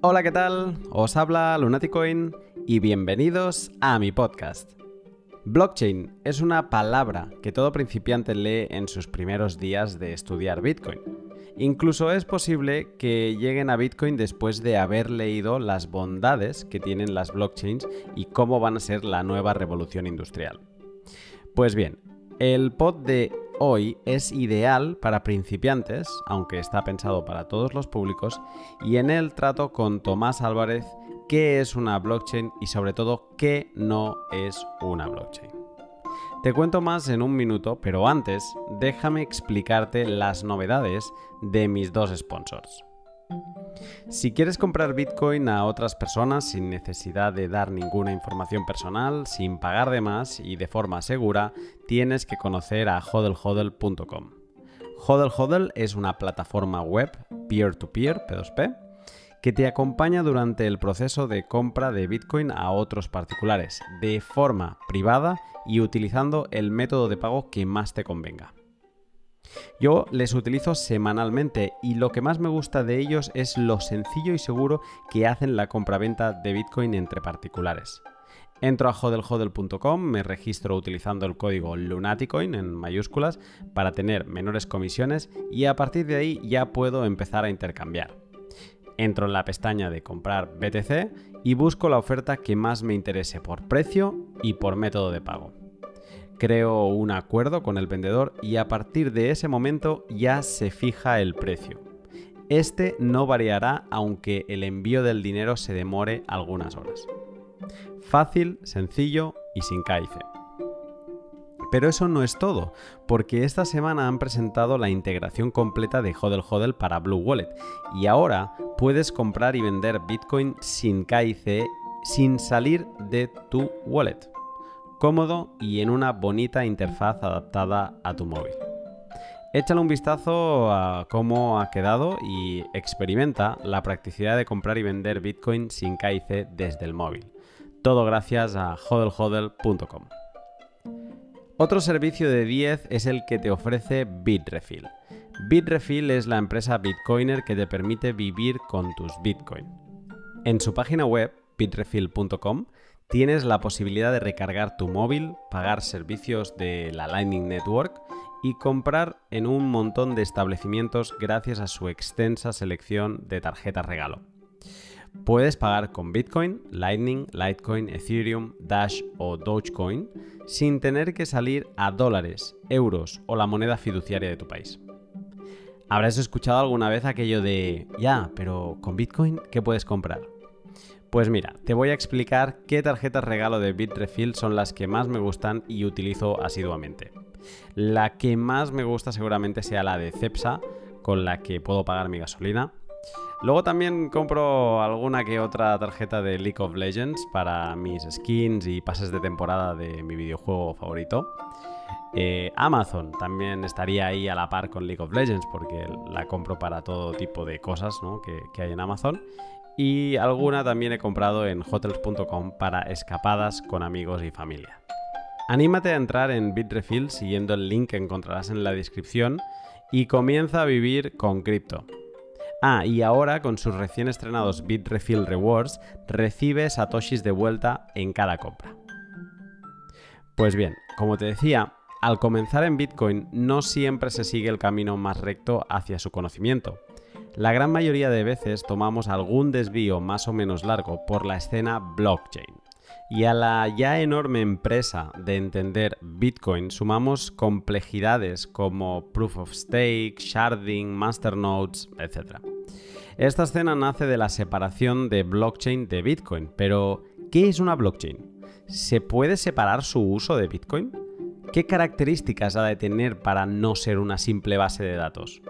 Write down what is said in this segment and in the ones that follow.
Hola, ¿qué tal? Os habla Lunaticoin y bienvenidos a mi podcast. Blockchain es una palabra que todo principiante lee en sus primeros días de estudiar Bitcoin. Incluso es posible que lleguen a Bitcoin después de haber leído las bondades que tienen las blockchains y cómo van a ser la nueva revolución industrial. Pues bien, el pod de hoy es ideal para principiantes, aunque está pensado para todos los públicos, y en él trato con Tomás Álvarez qué es una blockchain y sobre todo qué no es una blockchain. Te cuento más en un minuto, pero antes déjame explicarte las novedades de mis dos sponsors. Si quieres comprar Bitcoin a otras personas sin necesidad de dar ninguna información personal, sin pagar de más y de forma segura, tienes que conocer a hodlhodl.com. HODL es una plataforma web peer-to-peer, P2P, que te acompaña durante el proceso de compra de Bitcoin a otros particulares, de forma privada y utilizando el método de pago que más te convenga. Yo les utilizo semanalmente y lo que más me gusta de ellos es lo sencillo y seguro que hacen la compraventa de Bitcoin entre particulares. Entro a hodlhodl.com, me registro utilizando el código Lunaticoin en mayúsculas para tener menores comisiones y a partir de ahí ya puedo empezar a intercambiar. Entro en la pestaña de comprar BTC y busco la oferta que más me interese por precio y por método de pago creo un acuerdo con el vendedor y a partir de ese momento ya se fija el precio. Este no variará aunque el envío del dinero se demore algunas horas. Fácil, sencillo y sin caice. Pero eso no es todo, porque esta semana han presentado la integración completa de Hodel Hodel para Blue Wallet y ahora puedes comprar y vender Bitcoin sin KIC sin salir de tu wallet cómodo y en una bonita interfaz adaptada a tu móvil. Échale un vistazo a cómo ha quedado y experimenta la practicidad de comprar y vender Bitcoin sin KIC desde el móvil. Todo gracias a hodlhodl.com. Otro servicio de 10 es el que te ofrece Bitrefill. Bitrefill es la empresa Bitcoiner que te permite vivir con tus Bitcoin. En su página web, bitrefill.com, tienes la posibilidad de recargar tu móvil, pagar servicios de la Lightning Network y comprar en un montón de establecimientos gracias a su extensa selección de tarjetas regalo. Puedes pagar con Bitcoin, Lightning, Litecoin, Ethereum, Dash o Dogecoin sin tener que salir a dólares, euros o la moneda fiduciaria de tu país. Habrás escuchado alguna vez aquello de, ya, pero con Bitcoin, ¿qué puedes comprar? Pues mira, te voy a explicar qué tarjetas regalo de Bitrefill son las que más me gustan y utilizo asiduamente. La que más me gusta seguramente sea la de Cepsa, con la que puedo pagar mi gasolina. Luego también compro alguna que otra tarjeta de League of Legends para mis skins y pases de temporada de mi videojuego favorito. Eh, Amazon también estaría ahí a la par con League of Legends porque la compro para todo tipo de cosas que, que hay en Amazon y alguna también he comprado en hotels.com para escapadas con amigos y familia. Anímate a entrar en Bitrefill siguiendo el link que encontrarás en la descripción y comienza a vivir con cripto. Ah, y ahora con sus recién estrenados Bitrefill Rewards recibe satoshis de vuelta en cada compra. Pues bien, como te decía, al comenzar en Bitcoin no siempre se sigue el camino más recto hacia su conocimiento. La gran mayoría de veces tomamos algún desvío más o menos largo por la escena blockchain. Y a la ya enorme empresa de entender Bitcoin sumamos complejidades como proof of stake, sharding, masternodes, etc. Esta escena nace de la separación de blockchain de Bitcoin, pero ¿qué es una blockchain? ¿Se puede separar su uso de Bitcoin? ¿Qué características ha de tener para no ser una simple base de datos?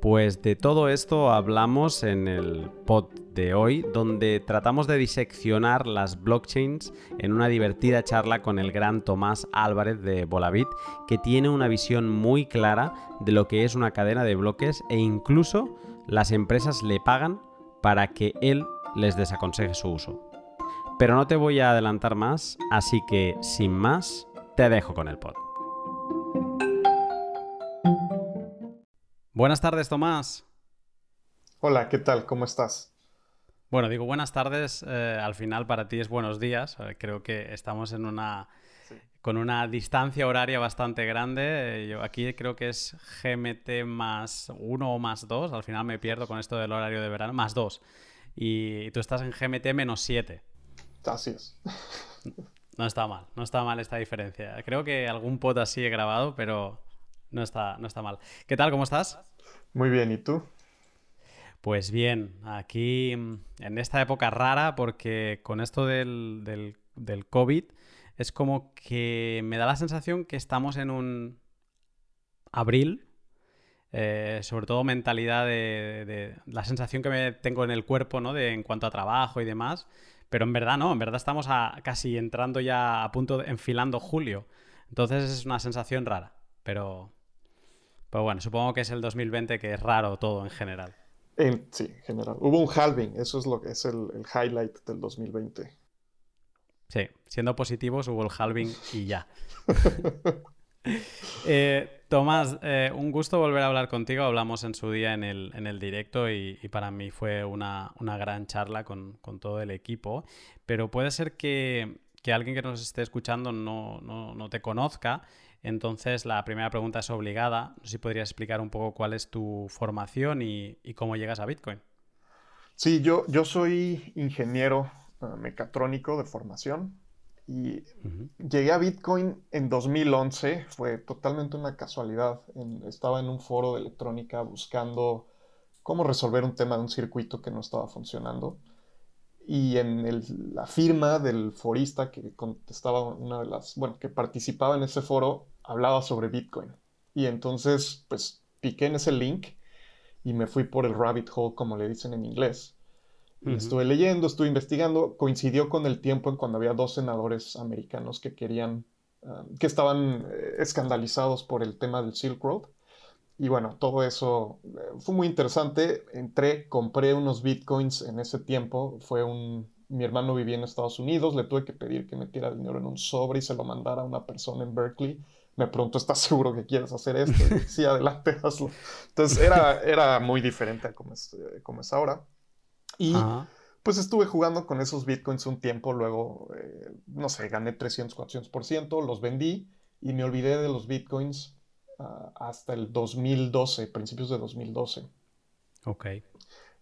Pues de todo esto hablamos en el pod de hoy, donde tratamos de diseccionar las blockchains en una divertida charla con el gran Tomás Álvarez de Bolavit, que tiene una visión muy clara de lo que es una cadena de bloques e incluso las empresas le pagan para que él les desaconseje su uso. Pero no te voy a adelantar más, así que sin más, te dejo con el pod. Buenas tardes, Tomás. Hola, ¿qué tal? ¿Cómo estás? Bueno, digo buenas tardes, eh, al final para ti es buenos días. Eh, creo que estamos en una con una distancia horaria bastante grande. Yo aquí creo que es GMT más uno o más dos. Al final me pierdo con esto del horario de verano. Más dos. Y tú estás en GMT menos siete. Así es. No está mal, no está mal esta diferencia. Creo que algún pot así he grabado, pero no está, no está mal. ¿Qué tal? ¿Cómo estás? Muy bien, ¿y tú? Pues bien, aquí en esta época rara, porque con esto del, del, COVID es como que me da la sensación que estamos en un abril, eh, sobre todo mentalidad de, la sensación que me tengo en el cuerpo, ¿no? De, en cuanto a trabajo y demás. Pero en verdad no, en verdad estamos casi entrando ya a punto de enfilando julio. Entonces es una sensación rara. Pero, pero bueno, supongo que es el 2020 que es raro todo en general. sí, en general. Hubo un halving, eso es lo que es el, el highlight del 2020. Sí, siendo positivos hubo el halving y ya. Eh, Tomás, eh, un gusto volver a hablar contigo. Hablamos en su día en el, directo y, para mí fue una, gran charla con, todo el equipo. Pero puede ser que, alguien que nos esté escuchando no, te conozca. Entonces, la primera pregunta es obligada. No sé si podrías explicar un poco cuál es tu formación y, cómo llegas a Bitcoin. Sí, yo, yo soy ingeniero eh, mecatrónico de formación. Y llegué a Bitcoin en 2011, fue totalmente una casualidad. estaba en un foro de electrónica buscando cómo resolver un tema de un circuito que no estaba funcionando. Y en la firma del forista que contestaba una de las, bueno, que participaba en ese foro, hablaba sobre Bitcoin. Y entonces, pues, piqué en ese link y me fui por el rabbit hole, como le dicen en inglés. Estuve leyendo, estuve investigando, coincidió con el tiempo en cuando había dos senadores americanos que querían, ah, que estaban eh, escandalizados por el tema del Silk Road. Y bueno, todo eso eh, fue muy interesante. Entré, compré unos bitcoins en ese tiempo. Fue un, mi hermano vivía en Estados Unidos, le tuve que pedir que metiera dinero en un sobre y se lo mandara a una persona en Berkeley. Me preguntó, ¿estás seguro que quieres hacer esto? sí, adelante, hazlo. Entonces era, era muy diferente a como es, eh, como es ahora. Y pues estuve jugando con esos bitcoins un tiempo, luego, eh, no sé, gané 300, 400%, los vendí y me olvidé de los bitcoins ah, hasta el 2012, principios de 2012. Ok.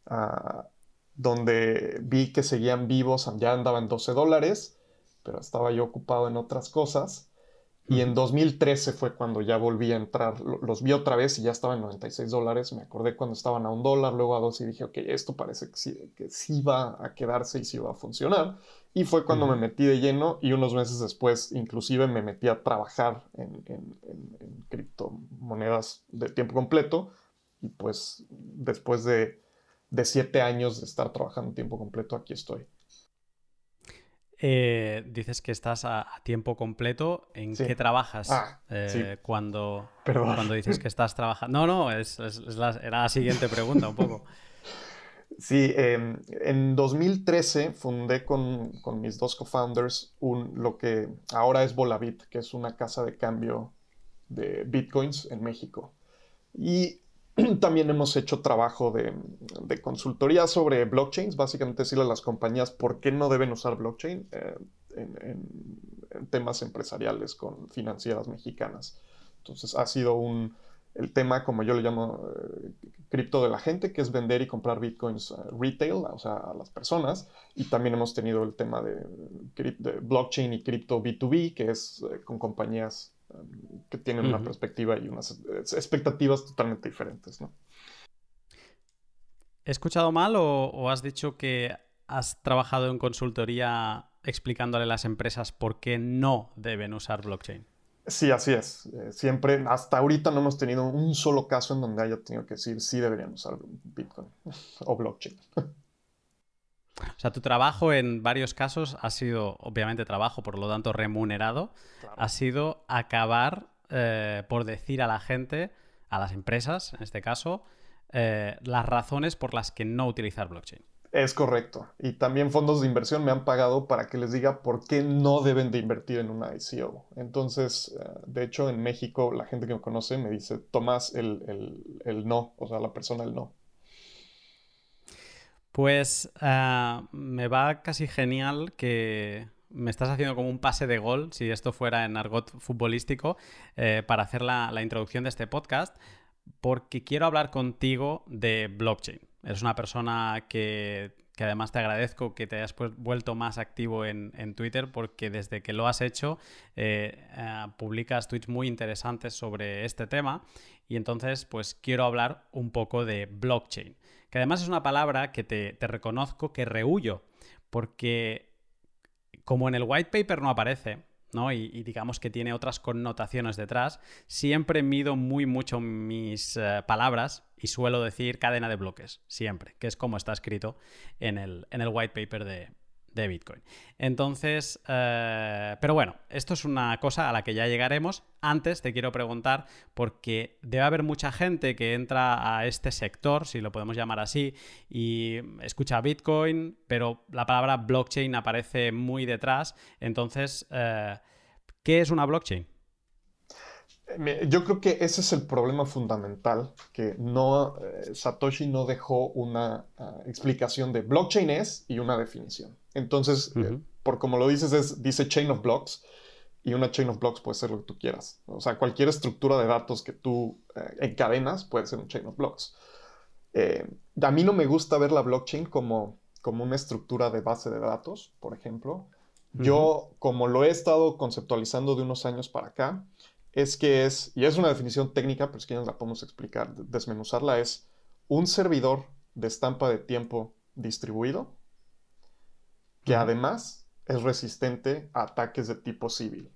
Ah, donde vi que seguían vivos, ya andaban 12 dólares, pero estaba yo ocupado en otras cosas. Y en 2013 fue cuando ya volví a entrar, los vi otra vez y ya estaban en 96 dólares. Me acordé cuando estaban a un dólar, luego a dos y dije, ok, esto parece que sí, que sí va a quedarse y sí va a funcionar. Y fue cuando me metí de lleno y unos meses después inclusive me metí a trabajar en, en criptomonedas de tiempo completo. Y pues después de, de siete años de estar trabajando en tiempo completo, aquí estoy. Eh, dices que estás a, tiempo completo. ¿En qué trabajas ah, eh, cuando, cuando dices que estás trabajando? No, no, es, era la siguiente pregunta un poco. Sí, em, en 2013 fundé con, mis dos co-founders lo que ahora es Volavit, que es una casa de cambio de bitcoins en México. Y También hemos hecho trabajo de, consultoría sobre blockchains, básicamente decirle a las compañías por qué no deben usar blockchain eh, en, temas empresariales con financieras mexicanas. Entonces ha sido un, el tema, como yo le llamo, eh, cripto de la gente, que es vender y comprar bitcoins eh, retail, o sea, a las personas. Y también hemos tenido el tema de, de blockchain y cripto B2B, que es con compañías que tienen una perspectiva y unas expectativas totalmente diferentes, ¿no? ¿He escuchado mal o, has dicho que has trabajado en consultoría explicándole a las empresas por qué no deben usar blockchain? Sí, así es. Eh, siempre, hasta ahorita no hemos tenido un solo caso en donde haya tenido que decir sí deberían usar Bitcoin o blockchain. O sea, tu trabajo en varios casos ha sido, obviamente, trabajo, por lo tanto, remunerado. Ha sido acabar eh, por decir a la gente, a las empresas, en este caso, eh, las razones por las que no utilizar blockchain. Es correcto. Y también fondos de inversión me han pagado para que les diga por qué no deben de invertir en una ICO. Entonces, eh, de hecho, en México la gente que me conoce me dice, Tomás, el, el no, o sea, la persona el no. Pues eh, me va casi genial que me estás haciendo como un pase de gol, si esto fuera en argot futbolístico, eh, para hacer la, introducción de este podcast, porque quiero hablar contigo de blockchain. Eres una persona que, además te agradezco que te hayas vuelto más activo en, Twitter, porque desde que lo has hecho, eh, eh, publicas tweets muy interesantes sobre este tema. Y entonces, pues quiero hablar un poco de blockchain, que además es una palabra que te, te reconozco que rehuyo, porque como en el white paper no aparece, ¿no? Y, digamos que tiene otras connotaciones detrás, siempre mido muy mucho mis eh, palabras y suelo decir cadena de bloques, siempre, que es como está escrito en el, en el white paper de, de Bitcoin. Entonces, eh, pero bueno, esto es una cosa a la que ya llegaremos. Antes te quiero preguntar, porque debe haber mucha gente que entra a este sector, si lo podemos llamar así, y escucha Bitcoin, pero la palabra blockchain aparece muy detrás. Entonces, eh, ¿qué es una blockchain? Yo creo que ese es el problema fundamental, que no, eh, Satoshi no dejó una ah, explicación de blockchain es y una definición. Entonces, eh, por como lo dices, es, dice chain of blocks y una chain of blocks puede ser lo que tú quieras. O sea, cualquier estructura de datos que tú eh, encadenas puede ser un chain of blocks. a mí no me gusta ver la blockchain como, como una estructura de base de datos, por ejemplo. Yo, como lo he estado conceptualizando de unos años para acá, es que es, y es una definición técnica, pero es que ya la podemos explicar, desmenuzarla, es un servidor de estampa de tiempo distribuido que además es resistente a ataques de tipo civil.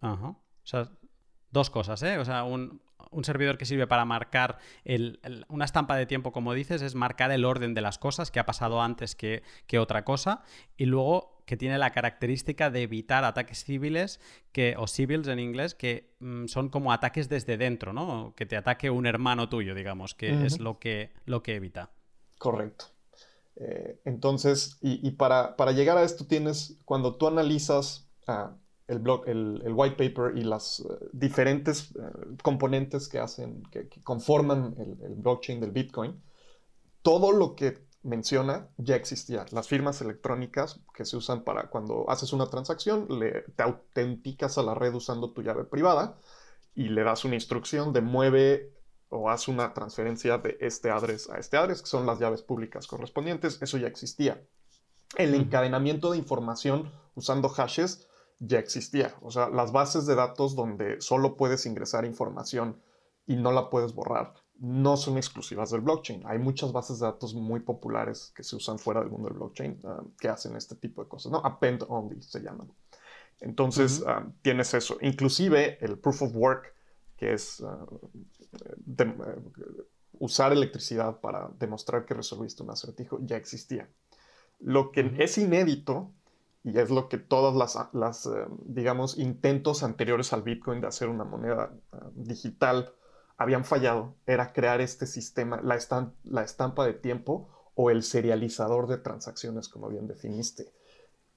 Ajá. O sea, dos cosas, ¿eh? O sea, un, servidor que sirve para marcar una estampa de tiempo, como dices, es marcar el orden de las cosas que ha pasado antes que, que otra cosa. Y luego que tiene la característica de evitar ataques civiles que, o civils en inglés, que mm, son como ataques desde dentro, ¿no? Que te ataque un hermano tuyo, digamos, que es lo que, lo que evita. Correcto. Eh, entonces, y, para, para, llegar a esto tienes, cuando tú analizas ah, el, blog, el, white paper y las eh, diferentes eh, componentes que hacen, que, que conforman el, blockchain del Bitcoin, todo lo que menciona ya existía. Las firmas electrónicas que se usan para cuando haces una transacción, le, te autenticas a la red usando tu llave privada y le das una instrucción de mueve o haz una transferencia de este address a este address, que son las llaves públicas correspondientes. Eso ya existía. El encadenamiento de información usando hashes ya existía. O sea, las bases de datos donde solo puedes ingresar información y no la puedes borrar no son exclusivas del blockchain. Hay muchas bases de datos muy populares que se usan fuera del mundo del blockchain ah, que hacen este tipo de cosas, ¿no? Append only se llaman. Entonces, ah, tienes eso. Inclusive el proof of work, que es ah, eh, usar electricidad para demostrar que resolviste un acertijo, ya existía. Lo que es inédito, y es lo que todas las, las eh, digamos, intentos anteriores al Bitcoin de hacer una moneda digital habían fallado era crear este sistema, la, la estampa de tiempo o el serializador de transacciones, como bien definiste.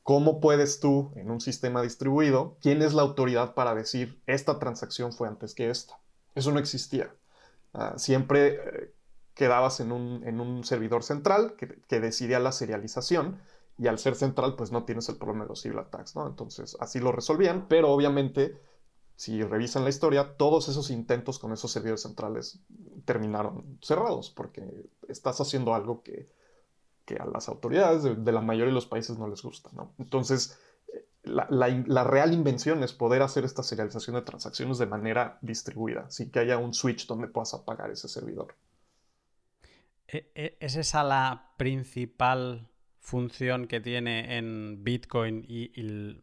¿Cómo puedes tú, en un sistema distribuido, quién es la autoridad para decir esta transacción fue antes que esta? Eso no existía. Ah, siempre eh, quedabas en un, servidor central que, decidía la serialización y al ser central, pues no tienes el problema de los civil attacks, ¿no? Entonces, así lo resolvían, pero obviamente si revisan la historia, todos esos intentos con esos servidores centrales terminaron cerrados porque estás haciendo algo que, a las autoridades de, la mayoría de los países no les gusta. ¿no? Entonces, la, real invención es poder hacer esta serialización de transacciones de manera distribuida, sin que haya un switch donde puedas apagar ese servidor. E, e, ¿Es esa la principal función que tiene en Bitcoin y, y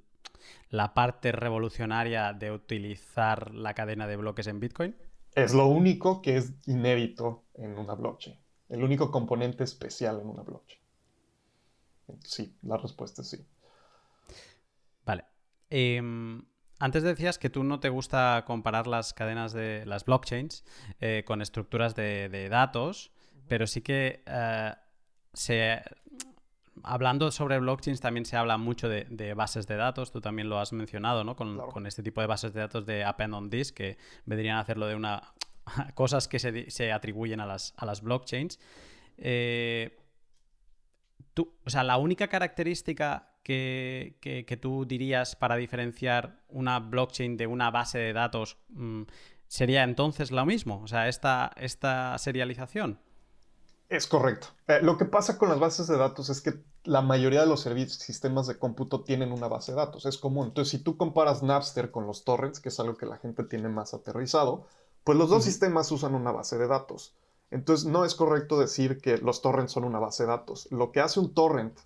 la parte revolucionaria de utilizar la cadena de bloques en Bitcoin? Es lo único que es inédito en una blockchain. El único componente especial en una blockchain. Sí, la respuesta es sí. Vale. Em, antes decías que tú no te gusta comparar las cadenas de las blockchains eh, con estructuras de, datos, pero sí que eh, se, hablando sobre blockchains también se habla mucho de, bases de datos, tú también lo has mencionado, ¿no? Con, este tipo de bases de datos de append on disk que vendrían a hacerlo de una cosas que se, atribuyen a las, a las blockchains. Eh, tú, o sea, la única característica que, que, tú dirías para diferenciar una blockchain de una base de datos mm, sería entonces lo mismo, o sea, esta, esta serialización. Es correcto. Eh, lo que pasa con las bases de datos es que la mayoría de los sistemas de cómputo tienen una base de datos, es común. Entonces, si tú comparas Napster con los torrents, que es algo que la gente tiene más aterrizado, pues los dos sistemas usan una base de datos. Entonces, no es correcto decir que los torrents son una base de datos. Lo que hace un torrent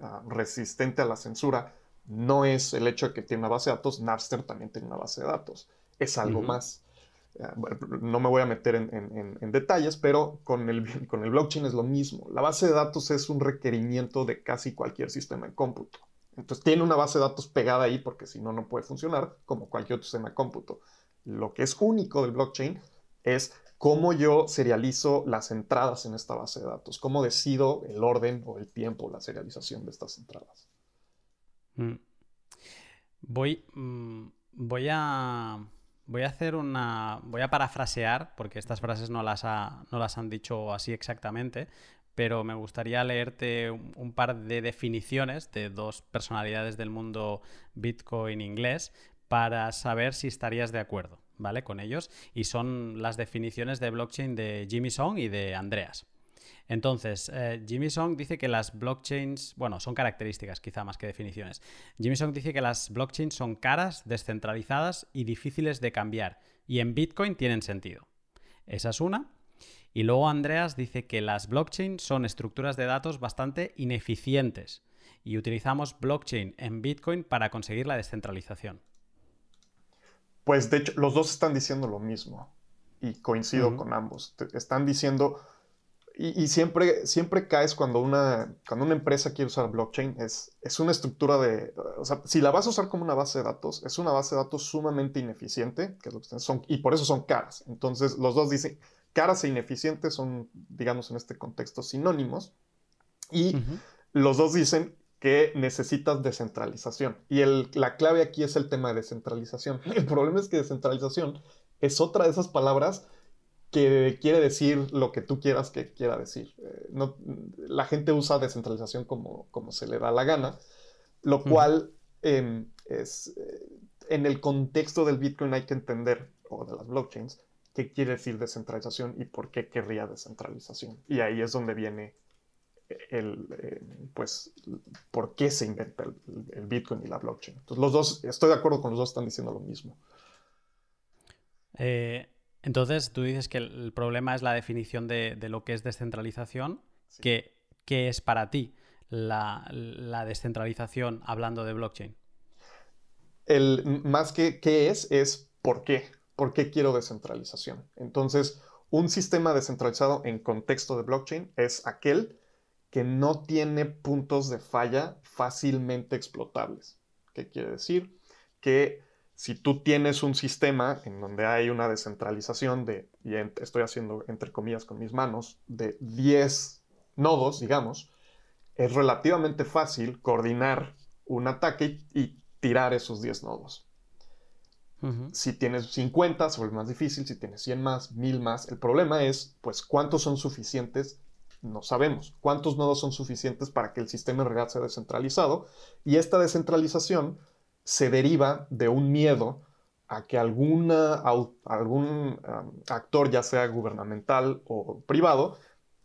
ah, resistente a la censura no es el hecho de que tiene una base de datos, Napster también tiene una base de datos. Es algo más. Ah, no me voy a meter en, detalles, pero con el, con el, blockchain es lo mismo. La base de datos es un requerimiento de casi cualquier sistema de cómputo. Entonces tiene una base de datos pegada ahí porque si no, no puede funcionar como cualquier otro sistema de cómputo. Lo que es único del blockchain es cómo yo serializo las entradas en esta base de datos, cómo decido el orden o el tiempo, la serialización de estas entradas. Mm. Voy, mm, voy a Voy a hacer una. Voy a parafrasear, porque estas frases no las, no las han dicho así exactamente, pero me gustaría leerte un, par de definiciones de dos personalidades del mundo Bitcoin inglés para saber si estarías de acuerdo, ¿vale? Con ellos. Y son las definiciones de blockchain de Jimmy Song y de Andreas. Entonces, eh, Jimmy Song dice que las blockchains, bueno, son características quizá más que definiciones. Jimmy Song dice que las blockchains son caras, descentralizadas y difíciles de cambiar. Y en Bitcoin tienen sentido. Esa es una. Y luego Andreas dice que las blockchains son estructuras de datos bastante ineficientes. Y utilizamos blockchain en Bitcoin para conseguir la descentralización. Pues de hecho, los dos están diciendo lo mismo. Y coincido con ambos. Están diciendo y, siempre, siempre caes cuando una, cuando una empresa quiere usar blockchain, es, es una estructura de, o sea, si la vas a usar como una base de datos, es una base de datos sumamente ineficiente, que es lo que son, y por eso son caras. Entonces, los dos dicen, caras e ineficientes son, digamos, en este contexto sinónimos, y los dos dicen que necesitas descentralización. Y el, la clave aquí es el tema de descentralización. El problema es que descentralización es otra de esas palabras que quiere decir lo que tú quieras que quiera decir. Eh, no, la gente usa descentralización como, como se le da la gana, lo cual em, es, eh, en el contexto del Bitcoin hay que entender, o de las blockchains, qué quiere decir descentralización y por qué querría descentralización. Y ahí es donde viene el, em, pues, por qué se inventa el, el, Bitcoin y la blockchain. Entonces, los dos, estoy de acuerdo con los dos, están diciendo lo mismo. Eh, entonces, tú dices que el problema es la definición de, lo que es descentralización. ¿Qué, es para ti la, descentralización hablando de blockchain? El, más que qué es, es por qué. ¿Por qué quiero descentralización? Entonces, un sistema descentralizado en contexto de blockchain es aquel que no tiene puntos de falla fácilmente explotables. ¿Qué quiere decir? Que si tú tienes un sistema en donde hay una descentralización de, y estoy haciendo entre comillas con mis manos, de 10 nodos, digamos, es relativamente fácil coordinar un ataque y, tirar esos 10 nodos. Si tienes 50, se vuelve más difícil, si tienes 100 más, 1000 más. El problema es, pues, ¿cuántos son suficientes? No sabemos. ¿Cuántos nodos son suficientes para que el sistema en realidad sea descentralizado? Y esta descentralización se deriva de un miedo a que alguna, algún actor, ya sea gubernamental o privado,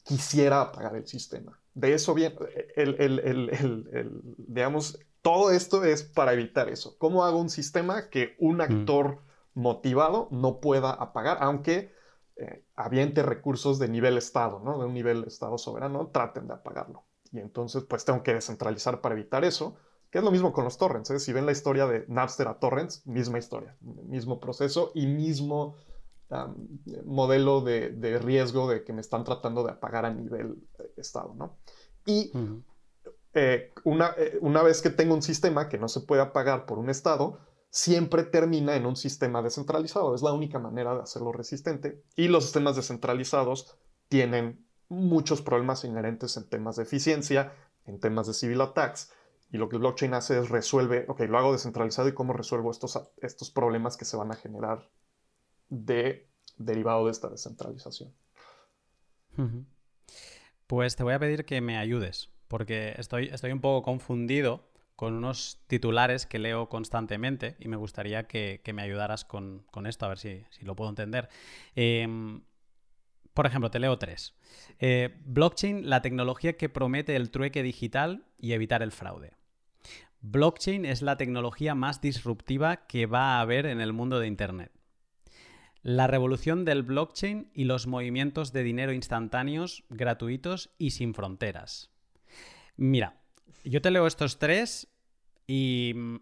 quisiera apagar el sistema. De eso viene, el, digamos, todo esto es para evitar eso. ¿Cómo hago un sistema que un actor motivado no pueda apagar, aunque eh, aviente recursos de nivel Estado, ¿no? de un nivel Estado soberano, traten de apagarlo? Y entonces, pues tengo que descentralizar para evitar eso es lo mismo con los torrents. ¿eh? Si ven la historia de Napster a torrents, misma historia, mismo proceso y mismo modelo de, riesgo de que me están tratando de apagar a nivel eh, Estado. ¿no? Y eh, una, una vez que tengo un sistema que no se puede apagar por un Estado, siempre termina en un sistema descentralizado. Es la única manera de hacerlo resistente. Y los sistemas descentralizados tienen muchos problemas inherentes en temas de eficiencia, en temas de civil attacks y lo que blockchain hace es resuelve, ok, lo hago descentralizado y cómo resuelvo estos, estos problemas que se van a generar de, derivado de esta descentralización. Pues te voy a pedir que me ayudes, porque estoy, estoy un poco confundido con unos titulares que leo constantemente y me gustaría que, me ayudaras con, esto, a ver si, lo puedo entender. Em, por ejemplo, te leo tres. Eh, blockchain, la tecnología que promete el trueque digital y evitar el fraude. Blockchain es la tecnología más disruptiva que va a haber en el mundo de Internet. La revolución del blockchain y los movimientos de dinero instantáneos, gratuitos y sin fronteras. Mira, yo te leo estos tres y mm,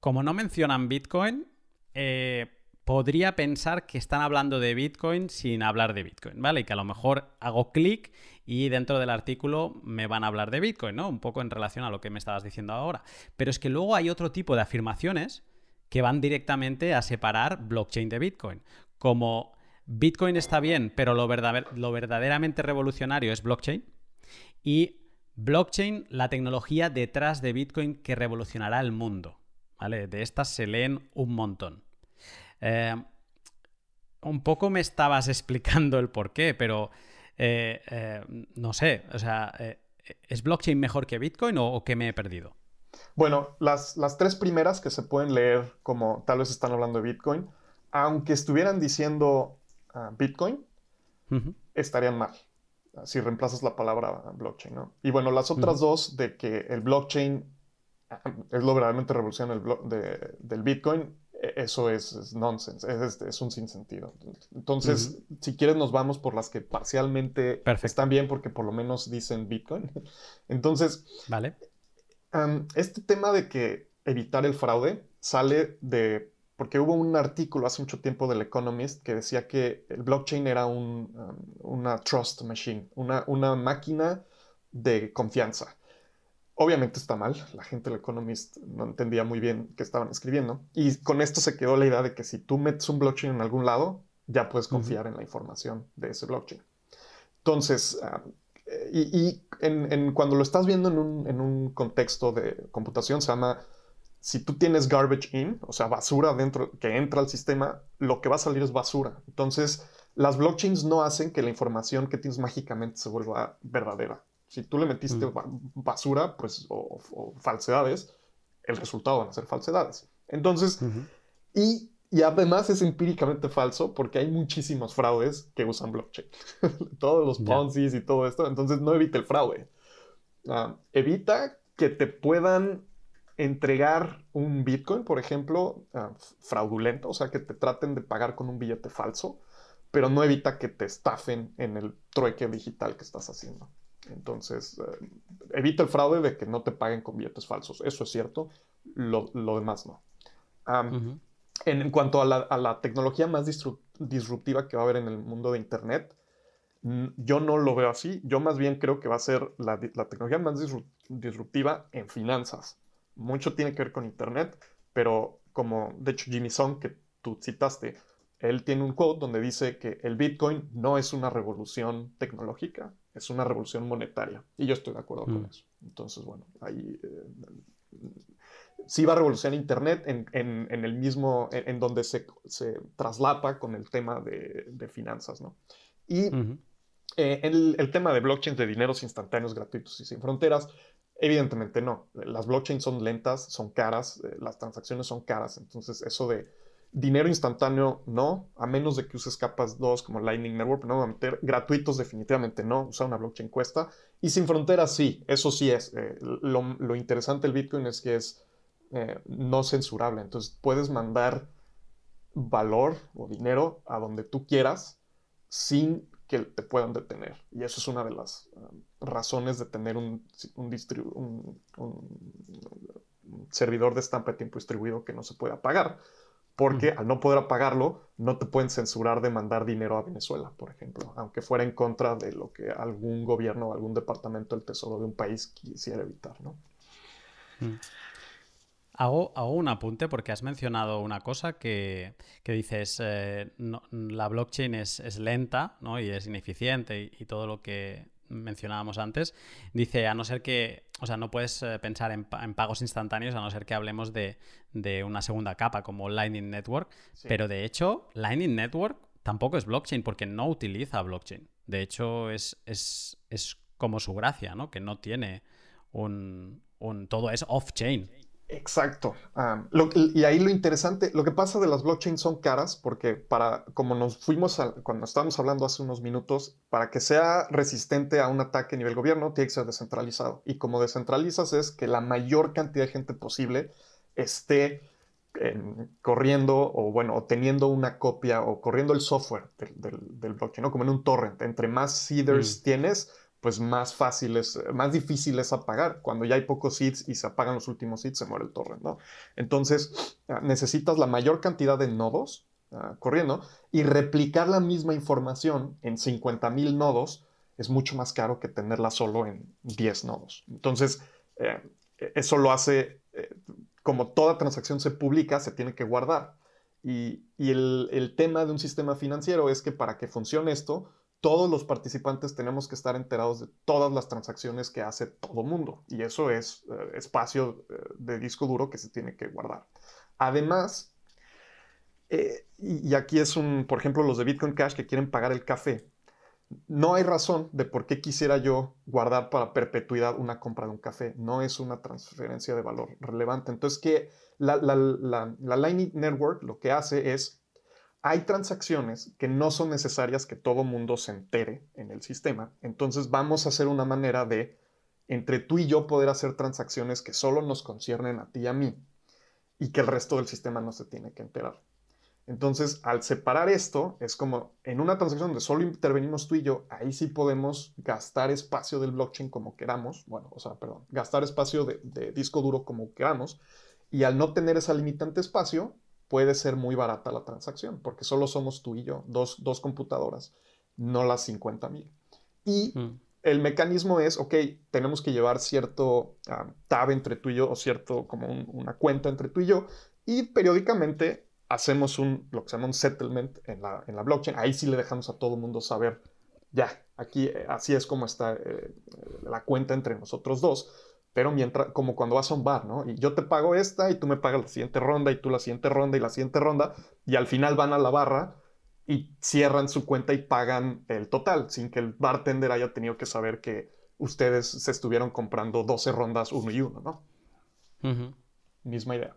como no mencionan Bitcoin, eh, podría pensar que están hablando de Bitcoin sin hablar de Bitcoin, ¿vale? Y que a lo mejor hago clic y dentro del artículo me van a hablar de Bitcoin, ¿no? Un poco en relación a lo que me estabas diciendo ahora. Pero es que luego hay otro tipo de afirmaciones que van directamente a separar blockchain de Bitcoin. Como Bitcoin está bien, pero lo, verdaderamente revolucionario es blockchain. Y Blockchain, la tecnología detrás de Bitcoin que revolucionará el mundo. ¿Vale? De estas se leen un montón. Eh, un poco me estabas explicando el por qué, pero eh, eh, no sé, o sea, ¿es blockchain mejor que Bitcoin o, qué me he perdido? Bueno, las, las, tres primeras que se pueden leer como tal vez están hablando de Bitcoin, aunque estuvieran diciendo ah, Bitcoin, estarían mal si reemplazas la palabra blockchain, ¿no? Y bueno, las otras dos de que el blockchain ah, es lo verdaderamente revolucionario del Bitcoin, e, eso es, nonsense, es, un sinsentido. Entonces, si quieres, nos vamos por las que parcialmente están bien porque por lo menos dicen Bitcoin. Entonces, vale. este tema de que evitar el fraude sale de porque hubo un artículo hace mucho tiempo del Economist que decía que el blockchain era un, um, una trust machine, una, una, máquina de confianza. Obviamente está mal, la gente del Economist no entendía muy bien qué estaban escribiendo. Y con esto se quedó la idea de que si tú metes un blockchain en algún lado, ya puedes confiar en la información de ese blockchain. Entonces, um, y, en, cuando lo estás viendo en un, en un contexto de computación, se llama si tú tienes garbage in, o sea, basura dentro que entra al sistema, lo que va a salir es basura. Entonces, las blockchains no hacen que la información que tienes mágicamente se vuelva verdadera. Si tú le metiste mm. basura, pues, o, falsedades, el resultado van a ser falsedades. Entonces, y, y, además es empíricamente falso porque hay muchísimos fraudes que usan blockchain. Todos los Ponzi y todo esto. Entonces, no evita el fraude. Ah, evita que te puedan entregar un Bitcoin, por ejemplo, ah, fraudulento, o sea, que te traten de pagar con un billete falso, pero no evita que te estafen en el trueque digital que estás haciendo. Entonces, eh, evita el fraude de que no te paguen con billetes falsos. Eso es cierto, lo, demás no. en, cuanto a la, tecnología más disruptiva que va a haber en el mundo de Internet, yo no lo veo así. Yo más bien creo que va a ser la, la tecnología más disruptiva en finanzas mucho tiene que ver con Internet, pero como de hecho Jimmy Song, que tú citaste, él tiene un quote donde dice que el Bitcoin no es una revolución tecnológica, es una revolución monetaria. Y yo estoy de acuerdo con mm. eso. Entonces, bueno, ahí eh, sí va a revolucionar Internet en, el mismo, en, donde se, se, traslapa con el tema de, finanzas, ¿no? Y eh, el, el, tema de blockchains de dineros instantáneos, gratuitos y sin fronteras, Evidentemente no. Las blockchains son lentas, son caras, eh, las transacciones son caras. Entonces, eso de dinero instantáneo, no. A menos de que uses capas 2 como Lightning Network, no a meter. Gratuitos, definitivamente no. Usar una blockchain cuesta. Y sin fronteras, sí. Eso sí es. Eh, lo, interesante del Bitcoin es que es eh, no censurable. Entonces, puedes mandar valor o dinero a donde tú quieras sin que te puedan detener. Y eso es una de las um, razones de tener un, un, servidor de estampa de tiempo distribuido que no se puede apagar. Porque al no poder apagarlo, no te pueden censurar de mandar dinero a Venezuela, por ejemplo, aunque fuera en contra de lo que algún gobierno o algún departamento del tesoro de un país quisiera evitar, ¿no? Mm. Hago, un apunte porque has mencionado una cosa que, dices, eh, la blockchain es, lenta ¿no? y es ineficiente y, todo lo que mencionábamos antes. Dice, a no ser que, o sea, no puedes eh, pensar en, pagos instantáneos a no ser que hablemos de, una segunda capa como Lightning Network, pero de hecho, Lightning Network tampoco es blockchain porque no utiliza blockchain. De hecho, es, es como su gracia, ¿no? Que no tiene un, un todo es off-chain. Exacto. y ahí lo interesante, lo que pasa de las blockchains son caras porque para, como nos fuimos cuando estábamos hablando hace unos minutos, para que sea resistente a un ataque a nivel gobierno, tiene que ser descentralizado. Y como descentralizas es que la mayor cantidad de gente posible esté corriendo o bueno, teniendo una copia o corriendo el software del, blockchain, ¿no? Como en un torrent. Entre más seeders mm. tienes, pues más fácil es, más difícil es apagar. Cuando ya hay pocos seeds y se apagan los últimos seeds, se muere el torrent, ¿no? Entonces, ah, necesitas la mayor cantidad de nodos ah, corriendo y replicar la misma información en 50.000 nodos es mucho más caro que tenerla solo en 10 nodos. Entonces, eh, eso lo hace, eh, como toda transacción se publica, se tiene que guardar. Y, el tema de un sistema financiero es que para que funcione esto, todos los participantes tenemos que estar enterados de todas las transacciones que hace todo mundo. Y eso es eh, espacio eh, de disco duro que se tiene que guardar. Además, eh, y aquí es un, por ejemplo, los de Bitcoin Cash que quieren pagar el café. No hay razón de por qué quisiera yo guardar para perpetuidad una compra de un café. No es una transferencia de valor relevante. Entonces, que la, la, la Lightning Network lo que hace es hay transacciones que no son necesarias que todo mundo se entere en el sistema. Entonces vamos a hacer una manera de, entre tú y yo, poder hacer transacciones que solo nos conciernen a ti y a mí y que el resto del sistema no se tiene que enterar. Entonces, al separar esto, es como en una transacción donde solo intervenimos tú y yo, ahí sí podemos gastar espacio del blockchain como queramos, bueno, o sea, perdón, gastar espacio de, de disco duro como queramos, y al no tener esa limitante espacio, puede ser muy barata la transacción, porque solo somos tú y yo, dos, computadoras, no las 50 mil. Y mm. el mecanismo es, ok, tenemos que llevar cierto ah, tab entre tú y yo, o cierto, como una cuenta entre tú y yo, y periódicamente hacemos un, lo que se llama un settlement en la, en la blockchain. Ahí sí le dejamos a todo el mundo saber, ya, aquí eh, así es como está eh, la cuenta entre nosotros dos pero mientras, como cuando vas a un bar, ¿no? Y yo te pago esta y tú me pagas la siguiente ronda y tú la siguiente ronda y la siguiente ronda y al final van a la barra y cierran su cuenta y pagan el total sin que el bartender haya tenido que saber que ustedes se estuvieron comprando 12 rondas uno y uno, ¿no? Misma idea.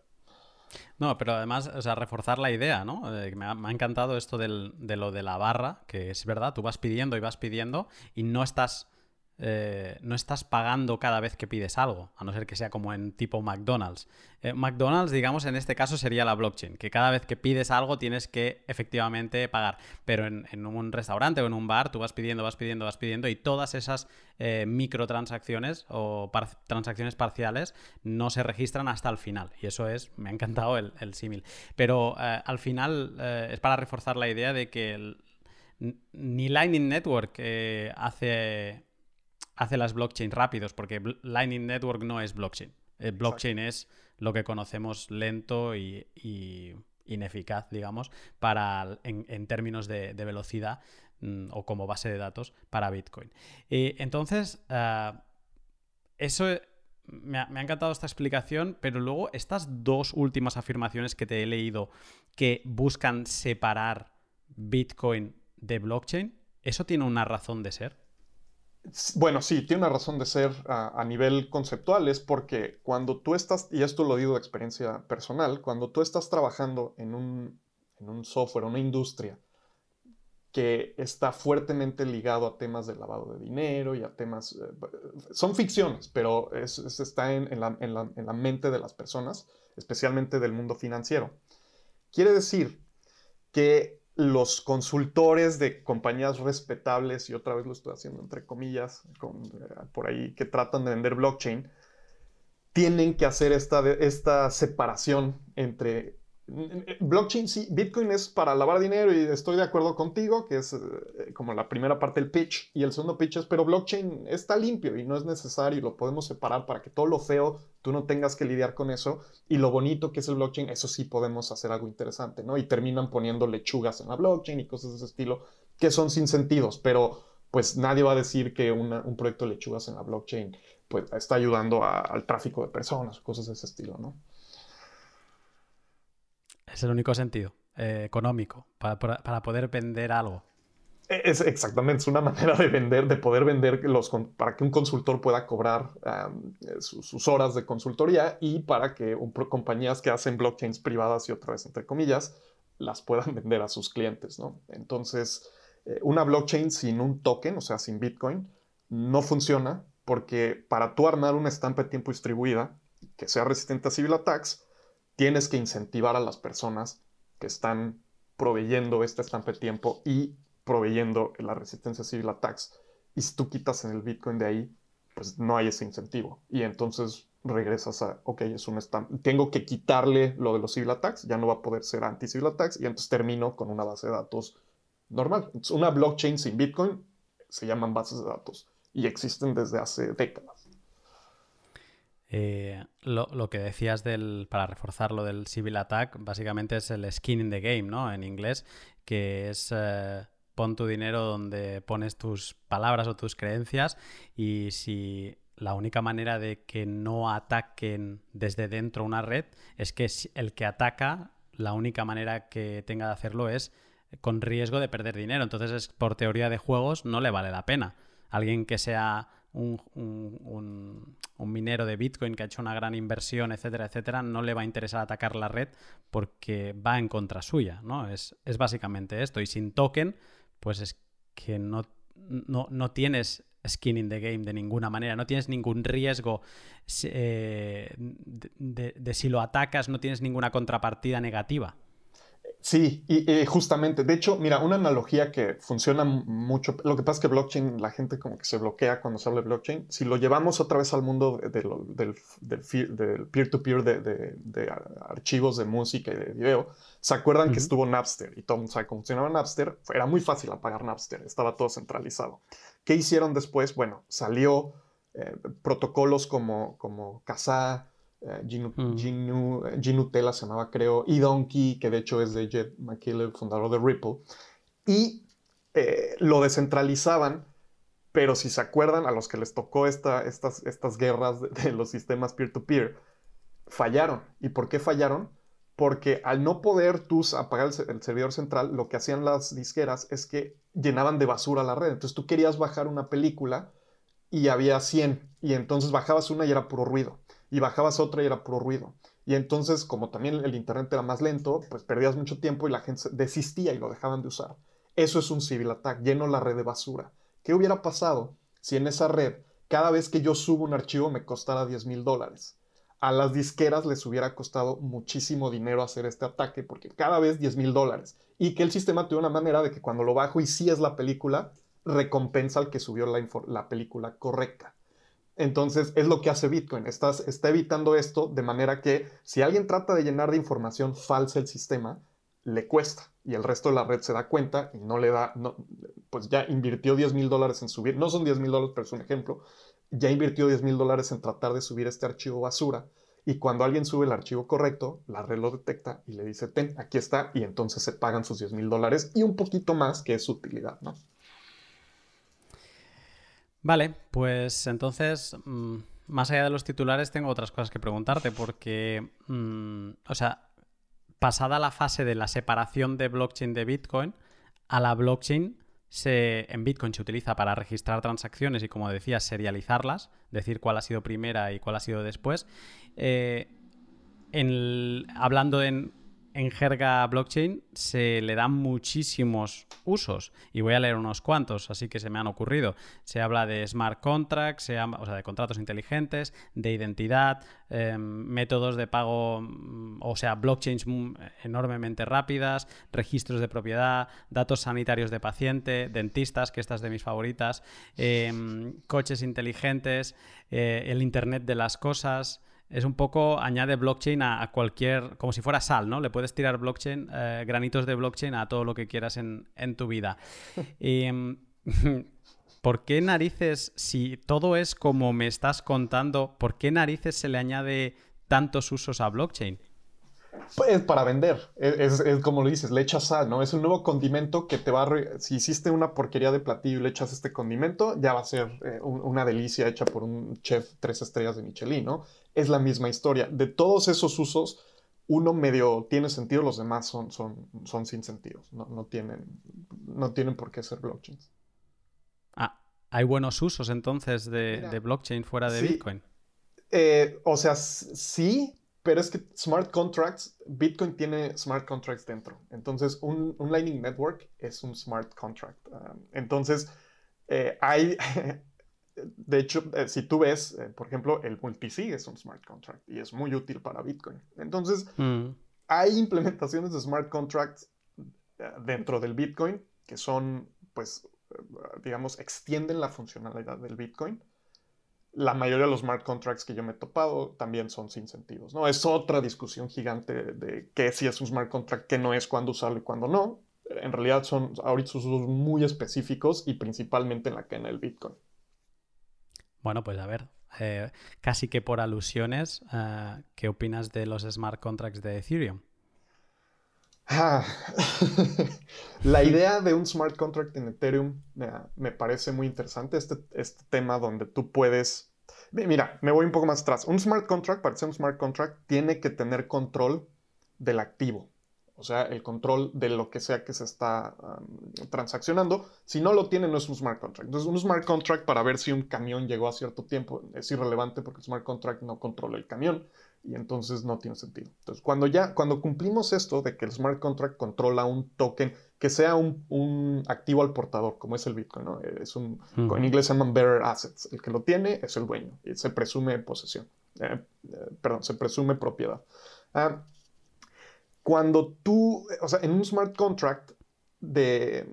No, pero además, o sea, reforzar la idea, ¿no? me, ha, encantado esto de lo de la barra, que es verdad, tú vas pidiendo y vas pidiendo y no estás eh, no estás pagando cada vez que pides algo, a no ser que sea como en tipo McDonald's. Eh, McDonald's, digamos, en este caso sería la blockchain, que cada vez que pides algo tienes que efectivamente pagar. Pero en, un restaurante o en un bar tú vas pidiendo, vas pidiendo, vas pidiendo y todas esas eh, microtransacciones o transacciones parciales no se registran hasta el final. Y eso es, me ha encantado el, símil. Pero al final es para reforzar la idea de que ni Lightning Network hace hace las blockchain rápidos, porque Lightning Network no es blockchain. El blockchain es lo que conocemos lento y, ineficaz, digamos, para, en, términos de, velocidad mm, o como base de datos para Bitcoin. Y entonces, ah, eso me ha, me ha, encantado esta explicación, pero luego estas dos últimas afirmaciones que te he leído que buscan separar Bitcoin de blockchain, ¿eso tiene una razón de ser? Bueno, sí, tiene una razón de ser a, nivel conceptual, es porque cuando tú estás, y esto lo digo de experiencia personal, cuando tú estás trabajando en un, en un software, una industria que está fuertemente ligado a temas de lavado de dinero y a temas, eh, son ficciones, pero está en, la, en la mente de las personas, especialmente del mundo financiero. Quiere decir que los consultores de compañías respetables, y otra vez lo estoy haciendo entre comillas, eh, por ahí que tratan de vender blockchain, tienen que hacer esta, esta separación entre Blockchain, sí, Bitcoin es para lavar dinero y estoy de acuerdo contigo, que es eh, como la primera parte del pitch y el segundo pitch es, pero blockchain está limpio y no es necesario y lo podemos separar para que todo lo feo tú no tengas que lidiar con eso y lo bonito que es el blockchain, eso sí podemos hacer algo interesante, ¿no? Y terminan poniendo lechugas en la blockchain y cosas de ese estilo que son sin sentidos, pero pues nadie va a decir que un proyecto de lechugas en la blockchain pues está ayudando al tráfico de personas, cosas de ese estilo, ¿no? Es el único sentido eh, económico para, poder vender algo. Es exactamente, es una manera de vender, de poder vender los, para que un consultor pueda cobrar sus, horas de consultoría y para que compañías que hacen blockchains privadas y otra vez entre comillas, las puedan vender a sus clientes, ¿no? Entonces, eh, una blockchain sin un token, o sea, sin Bitcoin, no funciona porque para tú armar una estampa de tiempo distribuida que sea resistente a civil attacks, tienes que incentivar a las personas que están proveyendo esta estampa de tiempo y proveyendo la resistencia a civil attacks. Y si tú quitas en el Bitcoin de ahí, pues no hay ese incentivo. Y entonces regresas a, ok, es un tengo que quitarle lo de los civil attacks, ya no va a poder ser anti-civil attacks, y entonces termino con una base de datos normal. una blockchain sin Bitcoin se llaman bases de datos y existen desde hace décadas. Eh, lo, que decías del, para reforzar lo del civil attack, básicamente es el skin in the game, ¿no? En inglés, que es eh, pon tu dinero donde pones tus palabras o tus creencias y si la única manera de que no ataquen desde dentro una red es que el que ataca, la única manera que tenga de hacerlo es con riesgo de perder dinero. Entonces, es, por teoría de juegos, no le vale la pena. Alguien que sea un, minero de Bitcoin que ha hecho una gran inversión, etcétera, etcétera, no le va a interesar atacar la red porque va en contra suya, ¿no? Es, es básicamente esto. Y sin token, pues es que no, no, no tienes skin in the game de ninguna manera. No tienes ningún riesgo eh, de, si lo atacas, no tienes ninguna contrapartida negativa. Sí, y justamente, de hecho, mira, una analogía que funciona mucho, lo que pasa es que blockchain, la gente como que se bloquea cuando se habla de blockchain, si lo llevamos otra vez al mundo del, peer-to-peer de, archivos de música y de video, ¿se acuerdan que estuvo Napster? Y todo mundo sabe cómo funcionaba Napster, era muy fácil apagar Napster, estaba todo centralizado. ¿Qué hicieron después? Bueno, salió eh, protocolos como, como Kazaa, Ginu, mm. eh, se llamaba, creo, y Donkey, que de hecho es de Jet McKill, fundador de Ripple, y eh, lo descentralizaban, pero si se acuerdan, a los que les tocó esta, estas, estas guerras de, los sistemas peer-to-peer, fallaron. ¿Y por qué fallaron? Porque al no poder tú apagar el, el, servidor central, lo que hacían las disqueras es que llenaban de basura la red. Entonces tú querías bajar una película y había 100, y entonces bajabas una y era puro ruido y bajabas otra y era puro ruido. Y entonces, como también el internet era más lento, pues perdías mucho tiempo y la gente desistía y lo dejaban de usar. Eso es un civil attack, lleno la red de basura. ¿Qué hubiera pasado si en esa red, cada vez que yo subo un archivo, me costara 10 mil dólares? A las disqueras les hubiera costado muchísimo dinero hacer este ataque, porque cada vez 10 mil dólares. Y que el sistema tuviera una manera de que cuando lo bajo y sí es la película, recompensa al que subió la, la película correcta. Entonces es lo que hace Bitcoin. Está evitando esto de manera que si alguien trata de llenar de información falsa el sistema, le cuesta y el resto de la red se da cuenta y no le da, pues ya invirtió 10 mil dólares en subir, no son 10 mil dólares, pero es un ejemplo, ya invirtió 10 mil dólares en tratar de subir este archivo basura y cuando alguien sube el archivo correcto, la red lo detecta y le dice, ten, aquí está, y entonces se pagan sus 10 mil dólares y un poquito más que es su utilidad, ¿no? Vale, pues entonces, mm, más allá de los titulares, tengo otras cosas que preguntarte, porque, mm, o sea, pasada la fase de la separación de blockchain de Bitcoin, a la blockchain se, en Bitcoin se utiliza para registrar transacciones y, como decía, serializarlas, decir cuál ha sido primera y cuál ha sido después. Eh, hablando en en jerga blockchain se le dan muchísimos usos y voy a leer unos cuantos, así que se me han ocurrido. Se habla de smart contracts, se sea, de contratos inteligentes, de identidad, em, métodos de pago, mm, o sea, blockchains enormemente rápidas, registros de propiedad, datos sanitarios de paciente, dentistas, que esta es de mis favoritas, em, coches inteligentes, eh, el Internet de las cosas es un poco, añade blockchain a, cualquier, como si fuera sal, ¿no? Le puedes tirar blockchain, eh, granitos de blockchain a todo lo que quieras en, tu vida. Y, ¿Por qué narices, si todo es como me estás contando, por qué narices se le añade tantos usos a blockchain? Pues para vender, es, como lo dices, le echas sal, ¿no? Es un nuevo condimento que te va a... Si hiciste una porquería de platillo y le echas este condimento, ya va a ser eh, una delicia hecha por un chef tres estrellas de Michelin, ¿no? Es la misma historia. De todos esos usos, uno medio tiene sentido, los demás son, son, son sin sentido. No, tienen, no tienen por qué ser blockchains. Ah, ¿hay buenos usos entonces de, blockchain fuera de Bitcoin? Eh, o sea, sí, pero es que smart contracts, Bitcoin tiene smart contracts dentro. Entonces, un, Lightning Network es un smart contract. Um, entonces, eh, hay, de hecho, eh, si tú ves, eh, por ejemplo, el multisig es un smart contract y es muy útil para Bitcoin. Entonces, mm. hay implementaciones de smart contracts dentro del Bitcoin que son, pues, digamos, extienden la funcionalidad del Bitcoin la mayoría de los smart contracts que yo me he topado también son sin sentidos, ¿no? Es otra discusión gigante de qué si es un smart contract, qué no es, cuándo usarlo y cuándo no. En realidad son ahorita sus usos muy específicos y principalmente en la cadena del Bitcoin. Bueno, pues a ver, eh, casi que por alusiones, eh, ¿qué opinas de los smart contracts de Ethereum? Ah, la idea de un smart contract en Ethereum me, parece muy interesante. Este, este tema donde tú puedes. Mira, me voy un poco más atrás. Un smart contract, para ser un smart contract, tiene que tener control del activo. O sea, el control de lo que sea que se está transaccionando. Si no lo tiene, no es un smart contract. Entonces, un smart contract para ver si un camión llegó a cierto tiempo es irrelevante porque el smart contract no controla el camión y entonces no tiene sentido. Entonces, cuando ya, cuando cumplimos esto de que el smart contract controla un token que sea un, activo al portador, como es el Bitcoin, ¿no? Es un, en inglés se llaman bearer assets. El que lo tiene es el dueño y se presume posesión. Eh, eh, perdón, se presume propiedad. Ah, cuando tú, o sea, en un smart contract, de,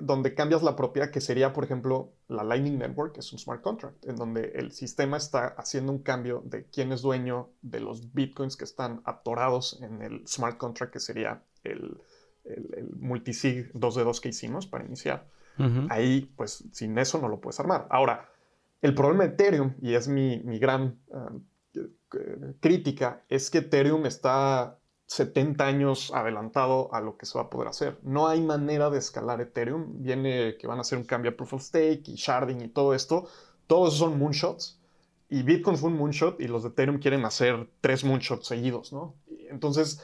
donde cambias la propiedad, que sería, por ejemplo, la Lightning Network, es un smart contract, en donde el sistema está haciendo un cambio de quién es dueño de los bitcoins que están atorados en el smart contract, que sería el, el, multisig 2 de 2 que hicimos para iniciar. Ahí, pues, sin eso no lo puedes armar. Ahora, el problema de Ethereum, y es mi, mi gran ah, crítica, es que Ethereum está 70 años adelantado a lo que se va a poder hacer. No hay manera de escalar Ethereum. Viene que van a hacer un cambio a Proof of Stake y sharding y todo esto. Todos son moonshots. Y Bitcoin fue un moonshot y los de Ethereum quieren hacer tres moonshots seguidos, ¿no? Entonces,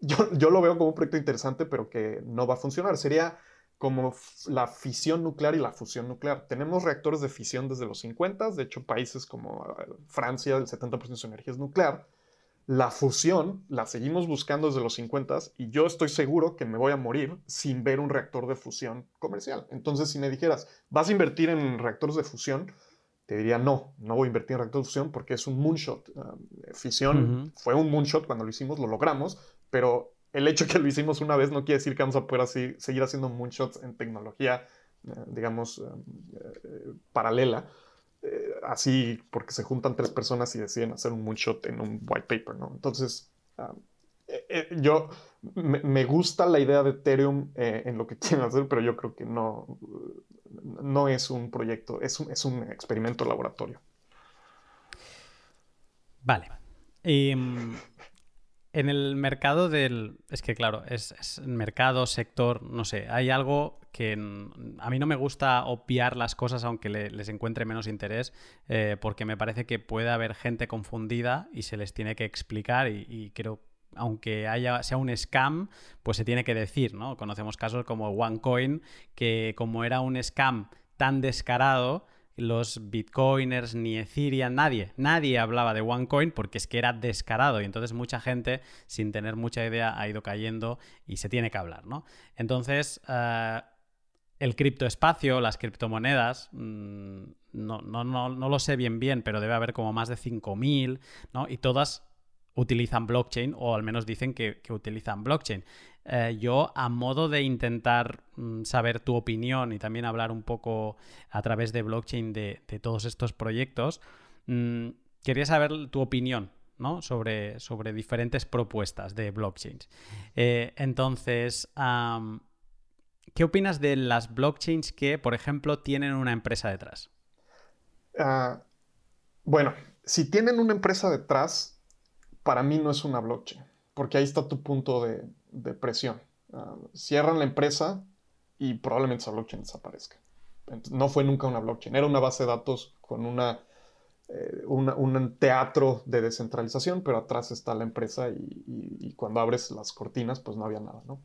yo, yo lo veo como un proyecto interesante, pero que no va a funcionar. Sería como la fisión nuclear y la fusión nuclear. Tenemos reactores de fisión desde los 50, de hecho países como eh, Francia, el 70% de su energía es nuclear la fusión la seguimos buscando desde los 50 y yo estoy seguro que me voy a morir sin ver un reactor de fusión comercial. Entonces, si me dijeras, ¿vas a invertir en reactores de fusión? Te diría, no, no voy a invertir en reactores de fusión porque es un moonshot. Ah, fisión fue un moonshot cuando lo hicimos, lo logramos, pero el hecho de que lo hicimos una vez no quiere decir que vamos a poder así, seguir haciendo moonshots en tecnología, eh, digamos, eh, eh, paralela. Eh, así porque se juntan tres personas y deciden hacer un moonshot en un white paper, ¿no? Entonces, ah, eh, eh, yo me, gusta la idea de Ethereum en lo que quieren hacer, pero yo creo que no, no es un proyecto, es un, es un experimento laboratorio. Vale. En el mercado del... Es que claro, es, mercado, sector, no sé, hay algo que a mí no me gusta obviar las cosas aunque les encuentre menos interés, eh, porque me parece que puede haber gente confundida y se les tiene que explicar y, y creo aunque haya, sea un scam, pues se tiene que decir, ¿no? Conocemos casos como OneCoin, que como era un scam tan descarado, los bitcoiners ni Ethereum, nadie, nadie hablaba de OneCoin porque es que era descarado y entonces mucha gente sin tener mucha idea ha ido cayendo y se tiene que hablar, ¿no? Entonces, uh, el criptoespacio, las criptomonedas, mm, no, no, no, no, lo sé bien bien, pero debe haber como más de 5.000, ¿no? Y todas utilizan blockchain o al menos dicen que, utilizan blockchain. Eh, yo, a modo de intentar mm, saber tu opinión y también hablar un poco a través de blockchain de, todos estos proyectos, mm, quería saber tu opinión sobre diferentes propuestas de blockchains. Eh, entonces, ¿qué opinas de las blockchains que, por ejemplo, tienen una empresa detrás? Ah, bueno, si tienen una empresa detrás, para mí no es una blockchain, porque ahí está tu punto de, presión. Ah, cierran la empresa y probablemente esa blockchain desaparezca. No fue nunca una blockchain, era una base de datos con una eh, un, teatro de descentralización, pero atrás está la empresa y, cuando abres las cortinas, pues no había nada, ¿no?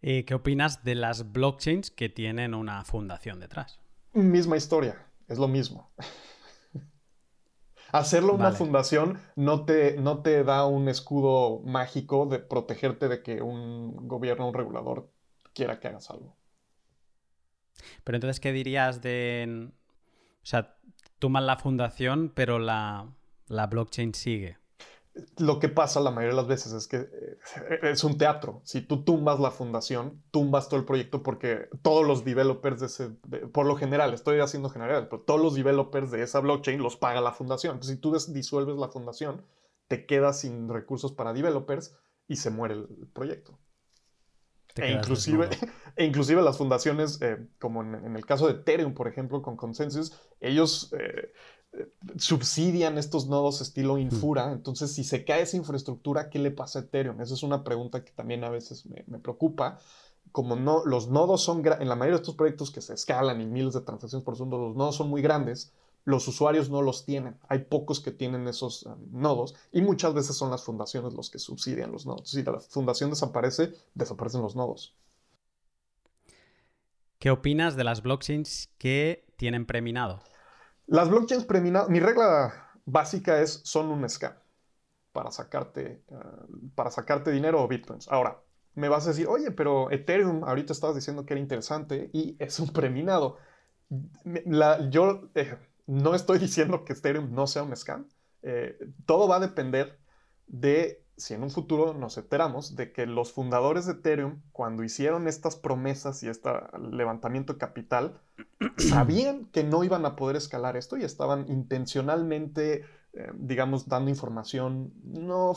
Eh, ¿Qué opinas de las blockchains que tienen una fundación detrás? Misma historia, es lo mismo. Hacerlo una fundación no te, no te da un escudo mágico de protegerte de que un gobierno, un regulador quiera que hagas algo. Pero entonces, ¿qué dirías de... O sea, toman la fundación, pero la, blockchain sigue. Lo que pasa la mayoría de las veces es que eh, es un teatro. Si tú tumbas la fundación, tumbas todo el proyecto porque todos los developers de ese, por lo general, estoy haciendo general, pero todos los developers de esa blockchain los paga la fundación. Entonces, si tú disuelves la fundación, te quedas sin recursos para developers y se muere el proyecto. E inclusive, e inclusive las fundaciones, eh, como en, el caso de Ethereum, por ejemplo, con Consensus, ellos eh, eh, subsidian estos nodos estilo. Infura. Entonces, si se cae esa infraestructura, ¿qué le pasa a Ethereum? Esa es una pregunta que también a veces me, me preocupa. Como no, los nodos son, en la mayoría de estos proyectos que se escalan y miles de transacciones por segundo, los nodos son muy grandes los usuarios no los tienen. Hay pocos que tienen esos eh, nodos y muchas veces son las fundaciones los que subsidian los nodos. Si la fundación desaparece, desaparecen los nodos. ¿Qué opinas de las blockchains que tienen preminado? Las blockchains preminadas, mi regla básica es son un scam para sacarte, eh, para sacarte dinero o bitcoins. Ahora, me vas a decir, oye, pero Ethereum ahorita estabas diciendo que era interesante y es un preminado. Yo, eh, no estoy diciendo que Ethereum no sea un scam. Eh, todo va a depender de si en un futuro nos enteramos de que los fundadores de Ethereum, cuando hicieron estas promesas y este levantamiento de capital, sabían que no iban a poder escalar esto y estaban intencionalmente, eh, digamos, dando información, no,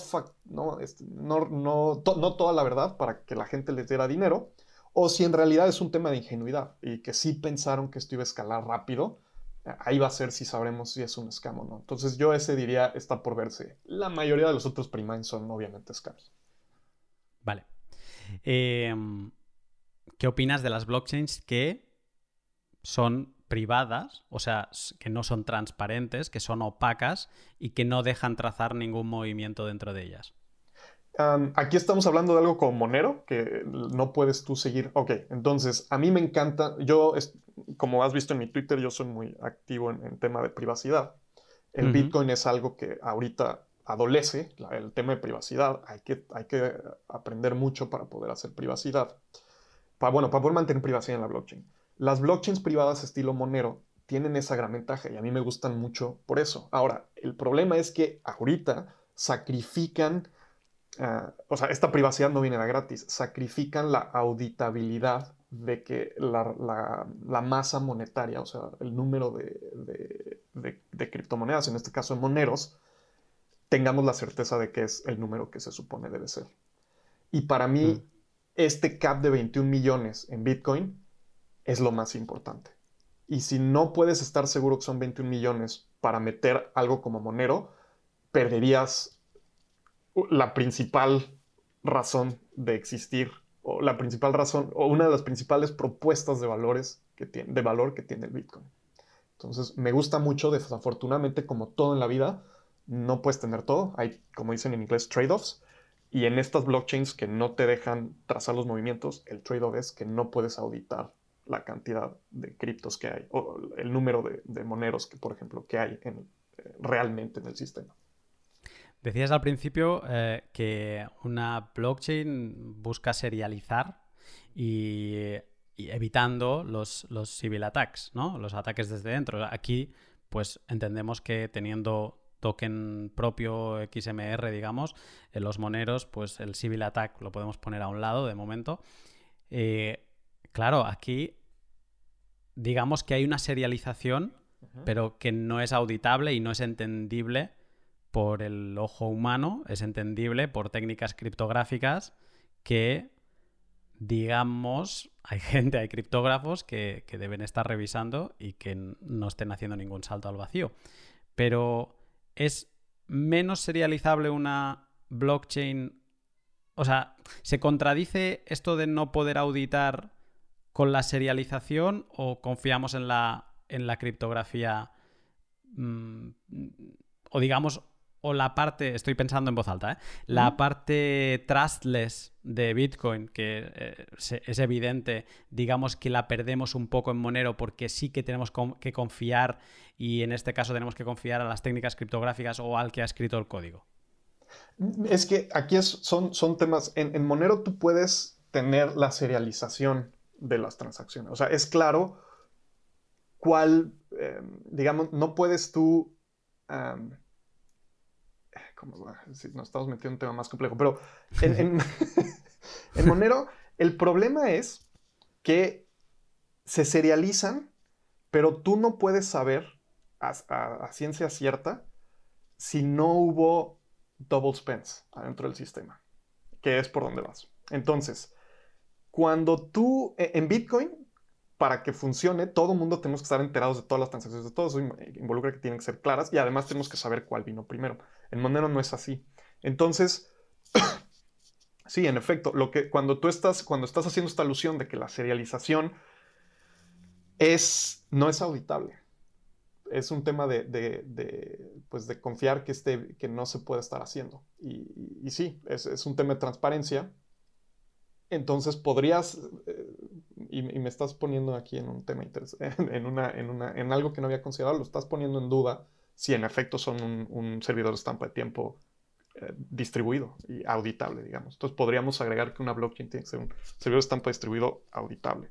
este, no, no, no toda la verdad para que la gente les diera dinero, o si en realidad es un tema de ingenuidad y que sí pensaron que esto iba a escalar rápido ahí va a ser si sabremos si es un scam o no. Entonces yo ese diría está por verse. La mayoría de los otros primines son obviamente scams. Vale. Em, ¿Qué opinas de las blockchains que son privadas, o sea, que no son transparentes, que son opacas y que no dejan trazar ningún movimiento dentro de ellas? Aquí estamos hablando de algo como Monero, que no puedes tú seguir. Ok, entonces a mí me encanta, yo, como has visto en mi Twitter, yo soy muy activo en, tema de privacidad. El Bitcoin es algo que ahorita adolece, el tema de privacidad. Hay que, hay que aprender mucho para poder hacer privacidad. Para, bueno, para poder mantener privacidad en la blockchain. Las blockchains privadas estilo Monero tienen esa gran ventaja y a mí me gustan mucho por eso. Ahora, el problema es que ahorita sacrifican O sea, esta privacidad no viene de gratis, sacrifican la auditabilidad de que la, masa monetaria, o sea, el número de, criptomonedas, en este caso de moneros, tengamos la certeza de que es el número que se supone debe ser. Y para mí, mm. este cap de 21 millones en Bitcoin es lo más importante. Y si no puedes estar seguro que son 21 millones para meter algo como monero, perderías la principal razón de existir o la principal razón o una de las principales propuestas de valores que tiene, de valor que tiene el Bitcoin. Entonces, me gusta mucho, desafortunadamente, como todo en la vida, no puedes tener todo. Hay, como dicen en inglés, trade-offs. Y en estas blockchains que no te dejan trazar los movimientos, el trade-off es que no puedes auditar la cantidad de criptos que hay o el número de, moneros que, por ejemplo, que hay eh, realmente en el sistema. Decías al principio eh, que una blockchain busca serializar y, evitando los, los, civil attacks, ¿no? Los ataques desde dentro. Aquí, pues entendemos que teniendo token propio XMR, digamos, en los moneros, pues el civil attack lo podemos poner a un lado de momento. Eh, claro, aquí digamos que hay una serialización, pero que no es auditable y no es entendible por el ojo humano, es entendible por técnicas criptográficas que, digamos, hay gente, hay criptógrafos que, deben estar revisando y que no estén haciendo ningún salto al vacío. Pero es menos serializable una blockchain. O sea, ¿se contradice esto de no poder auditar con la serialización o confiamos en la, en la criptografía mm, o digamos, o la parte, estoy pensando en voz alta, ¿eh? la parte trustless de Bitcoin, que eh, es evidente, digamos que la perdemos un poco en Monero porque sí que tenemos que confiar y en este caso tenemos que confiar a las técnicas criptográficas o al que ha escrito el código. Es que aquí son, son temas, en, Monero tú puedes tener la serialización de las transacciones, o sea, es claro cuál, eh, digamos, no puedes tú nos estamos metiendo en un tema más complejo, pero en, Monero el problema es que se serializan, pero tú no puedes saber a, ciencia cierta si no hubo double spends adentro del sistema, que es por donde vas. Entonces, cuando tú, e, en Bitcoin, para que funcione, todo el mundo tenemos que estar enterados de todas las transacciones de todos. Eso involucra que tienen que ser claras y además tenemos que saber cuál vino primero. En Monero no es así. Entonces, sí, en efecto, lo que, cuando tú estás, cuando estás haciendo esta alusión de que la serialización es, no es auditable. Es un tema de, pues de confiar que, este, que no se puede estar haciendo. Y, sí, es, un tema de transparencia entonces podrías, eh, y, me estás poniendo aquí en un tema interesante, en, una, en, una, en algo que no había considerado, lo estás poniendo en duda si en efecto son un, servidor de estampa de tiempo eh, distribuido y auditable, digamos. Entonces podríamos agregar que una blockchain tiene que ser un servidor de estampa distribuido auditable.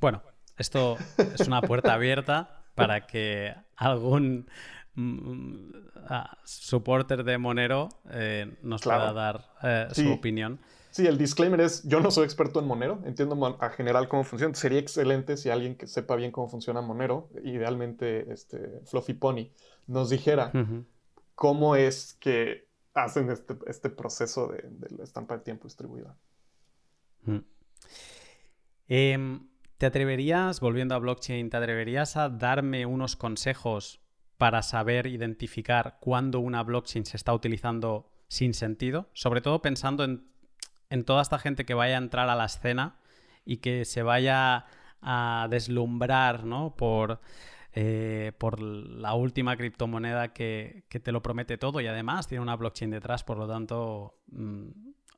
Bueno, esto es una puerta abierta para que algún mm, ah, supporter de Monero eh, nos pueda dar su opinión. Sí, el disclaimer es, yo no soy experto en Monero, entiendo a general cómo funciona. Sería excelente si alguien que sepa bien cómo funciona Monero, idealmente este, Fluffy Pony, nos dijera cómo es que hacen este, este proceso de, la estampa de tiempo distribuida. Em, ¿Te atreverías, volviendo a blockchain, te atreverías a darme unos consejos para saber identificar cuándo una blockchain se está utilizando sin sentido? Sobre todo pensando en en toda esta gente que vaya a entrar a la escena y que se vaya a deslumbrar ¿no? por, eh, por la última criptomoneda que, te lo promete todo y además tiene una blockchain detrás, por lo tanto mm,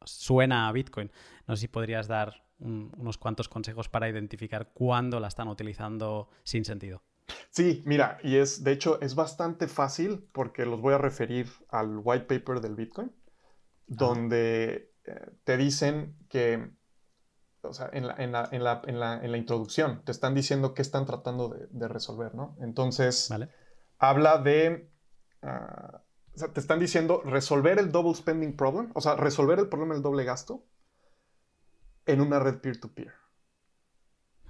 suena a Bitcoin. No sé si podrías dar unos cuantos consejos para identificar cuándo la están utilizando sin sentido. Sí, mira, y es, de hecho, es bastante fácil porque los voy a referir al white paper del Bitcoin, donde te dicen que, o sea, en la, introducción, te están diciendo qué están tratando de, resolver, ¿no? Entonces, habla de, ah, o sea, te están diciendo resolver el double spending problem, o sea, resolver el problema del doble gasto en una red peer-to-peer.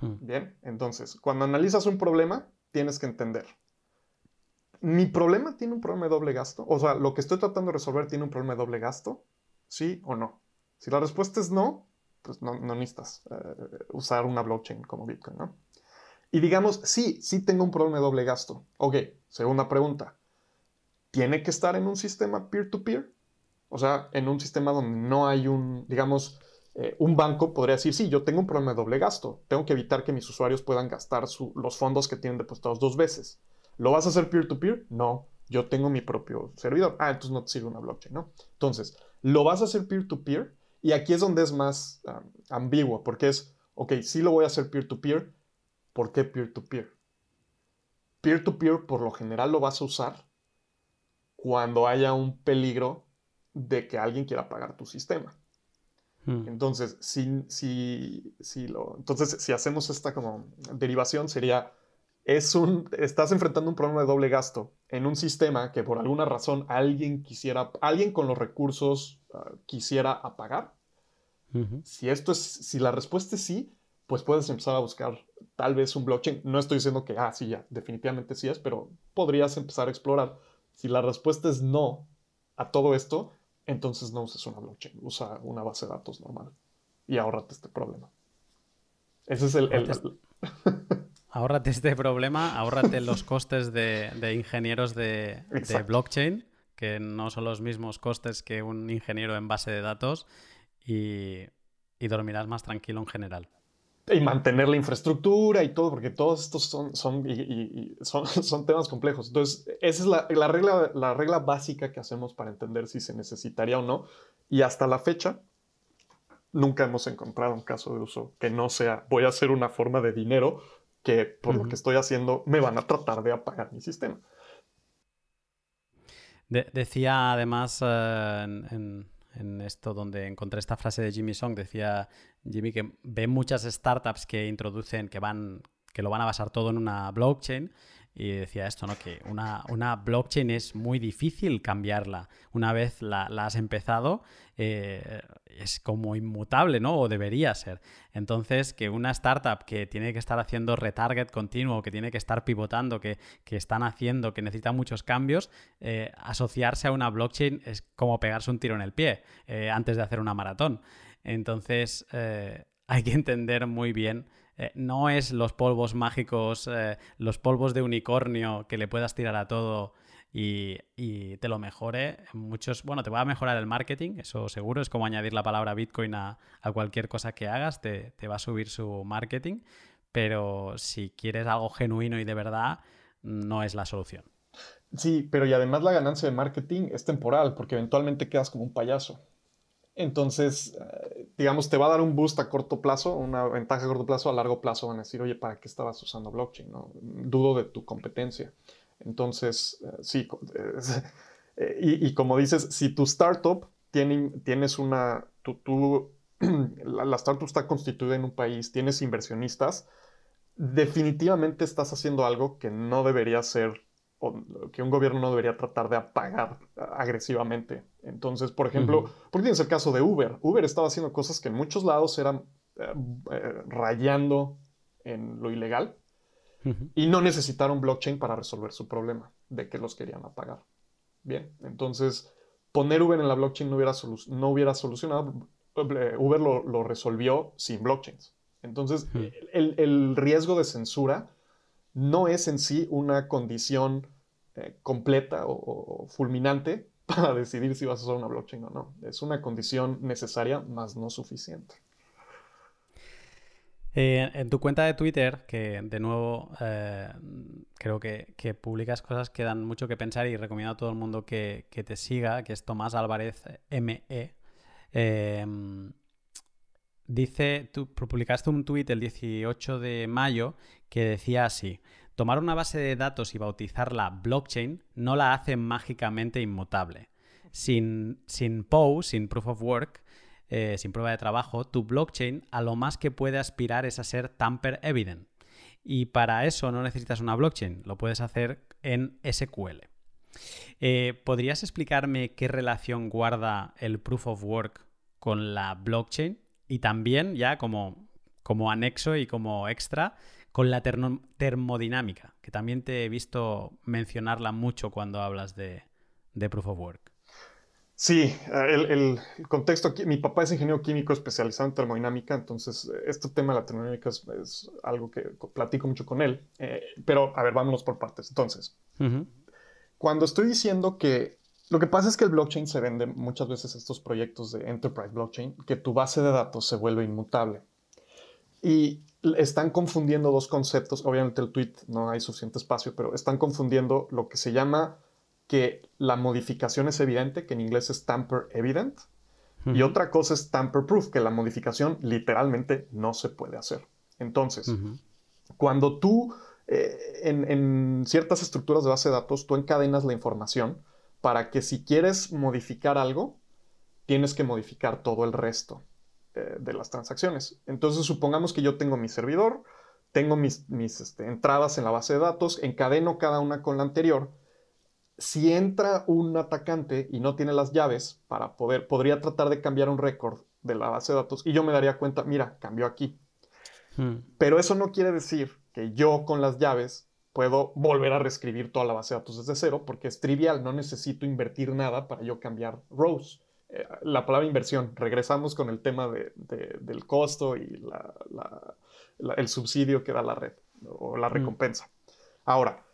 Hmm. Bien, entonces, cuando analizas un problema, tienes que entender. ¿Mi problema tiene un problema de doble gasto? O sea, lo que estoy tratando de resolver tiene un problema de doble gasto. ¿Sí o no? Si la respuesta es no, pues no, necesitas eh, usar una blockchain como Bitcoin, ¿no? Y digamos, sí, sí tengo un problema de doble gasto. Ok, segunda pregunta. ¿Tiene que estar en un sistema peer-to-peer? O sea, en un sistema donde no hay un, digamos, eh, un banco podría decir, sí, yo tengo un problema de doble gasto. Tengo que evitar que mis usuarios puedan gastar los fondos que tienen depositados dos veces. ¿Lo vas a hacer peer-to-peer? No, yo tengo mi propio servidor. Ah, entonces no te sirve una blockchain, ¿no? Entonces, ¿lo vas a hacer peer-to-peer? Y aquí es donde es más ambiguo, porque es, ok, sí lo voy a hacer peer-to-peer, ¿por qué peer-to-peer? Peer-to-peer por lo general lo vas a usar cuando haya un peligro de que alguien quiera pagar tu sistema. Hmm. Entonces, si, si, si, lo, entonces, si hacemos esta como derivación, sería, es un, estás enfrentando un problema de doble gasto en un sistema que por alguna razón alguien quisiera, alguien con los recursos Ah, quisiera apagar? Si esto es, si la respuesta es sí, pues puedes empezar a buscar tal vez un blockchain. No estoy diciendo que, ah, sí, ya, definitivamente sí es, pero podrías empezar a explorar. Si la respuesta es no a todo esto, entonces no uses una blockchain, usa una base de datos normal y ahórrate este problema. Ese es el... Ahórrate, este problema, ahórrate los costes de, ingenieros de, de blockchain que no son los mismos costes que un ingeniero en base de datos y, dormirás más tranquilo en general. y mantener la infraestructura y todo, porque todos estos son, son, son, temas complejos. Entonces, esa es la, regla, la regla básica que hacemos para entender si se necesitaría o no. Y hasta la fecha, nunca hemos encontrado un caso de uso que no sea, voy a hacer una forma de dinero que por lo que estoy haciendo me van a tratar de apagar mi sistema. decía además eh, en, en, esto donde encontré esta frase de Jimmy Song, decía Jimmy que ve muchas startups que introducen, que van, que lo van a basar todo en una blockchain y decía esto, ¿no? Que una, una blockchain es muy difícil cambiarla. Una vez la, has empezado, eh, es como inmutable, ¿no? O debería ser. Entonces, que una startup que tiene que estar haciendo retarget continuo, que tiene que estar pivotando, que, están haciendo, que necesita muchos cambios, eh, asociarse a una blockchain es como pegarse un tiro en el pie eh, antes de hacer una maratón. Entonces, hay que entender muy bien eh, no es los polvos mágicos, eh, los polvos de unicornio que le puedas tirar a todo y, te lo mejore. Muchos, bueno, te va a mejorar el marketing, eso seguro, es como añadir la palabra Bitcoin a, cualquier cosa que hagas, te, va a subir su marketing, pero si quieres algo genuino y de verdad, no es la solución. Sí, pero y además la ganancia de marketing es temporal, porque eventualmente quedas como un payaso. Entonces, eh, digamos, te va a dar un boost a corto plazo, una ventaja a corto plazo, a largo plazo van a decir, oye, ¿para qué estabas usando blockchain? No? Dudo de tu competencia. Entonces, eh, sí, eh, y, como dices, si tu startup tiene, tienes una, tú, la, la, startup está constituida en un país, tienes inversionistas, definitivamente estás haciendo algo que no debería ser que un gobierno no debería tratar de apagar agresivamente. Entonces, por ejemplo, porque tienes el caso de Uber. Uber estaba haciendo cosas que en muchos lados eran eh, eh, rayando en lo ilegal y no necesitaron blockchain para resolver su problema de que los querían apagar. Bien, entonces poner Uber en la blockchain no hubiera, no hubiera solucionado. Eh, Uber lo, resolvió sin blockchains. Entonces, el, el riesgo de censura no es en sí una condición eh, completa o, fulminante para decidir si vas a usar una blockchain o no. Es una condición necesaria, más no suficiente. Eh, en tu cuenta de Twitter, que de nuevo eh, creo que, publicas cosas que dan mucho que pensar y recomiendo a todo el mundo que, te siga, que es Tomás Álvarez ME. dice, tú publicaste un tweet el 18 de mayo que decía así, Tomar una base de datos y bautizarla blockchain no la hace mágicamente inmutable. Sin, sin POW, sin Proof of Work, eh, sin prueba de trabajo, tu blockchain a lo más que puede aspirar es a ser tamper evident. Y para eso no necesitas una blockchain, lo puedes hacer en SQL. Eh, ¿Podrías explicarme qué relación guarda el Proof of Work con la blockchain? Y también, ya como, como anexo y como extra, con la termodinámica, que también te he visto mencionarla mucho cuando hablas de, Proof of Work. Sí, el, contexto mi papá es ingeniero químico especializado en termodinámica, entonces este tema de la termodinámica es, algo que platico mucho con él, eh, pero a ver, vámonos por partes. Entonces, cuando estoy diciendo que lo que pasa es que el blockchain se vende muchas veces estos proyectos de enterprise blockchain, que tu base de datos se vuelve inmutable. Y están confundiendo dos conceptos. Obviamente el tweet no hay suficiente espacio, pero están confundiendo lo que se llama que la modificación es evidente, que en inglés es tamper evident, y otra cosa es tamper proof, que la modificación literalmente no se puede hacer. Entonces, cuando tú eh, en, en, ciertas estructuras de base de datos, tú encadenas la información para que si quieres modificar algo, tienes que modificar todo el resto. Eh, de las transacciones. Entonces, supongamos que yo tengo mi servidor, tengo mis, este, entradas en la base de datos, encadeno cada una con la anterior. Si entra un atacante y no tiene las llaves para poder, podría tratar de cambiar un récord de la base de datos y yo me daría cuenta, mira, cambió aquí. Hmm. Pero eso no quiere decir que yo con las llaves puedo volver a reescribir toda la base de datos desde cero porque es trivial, no necesito invertir nada para yo cambiar rows la palabra inversión, regresamos con el tema del costo y el subsidio que da la red o la mm. recompensa. Ahora,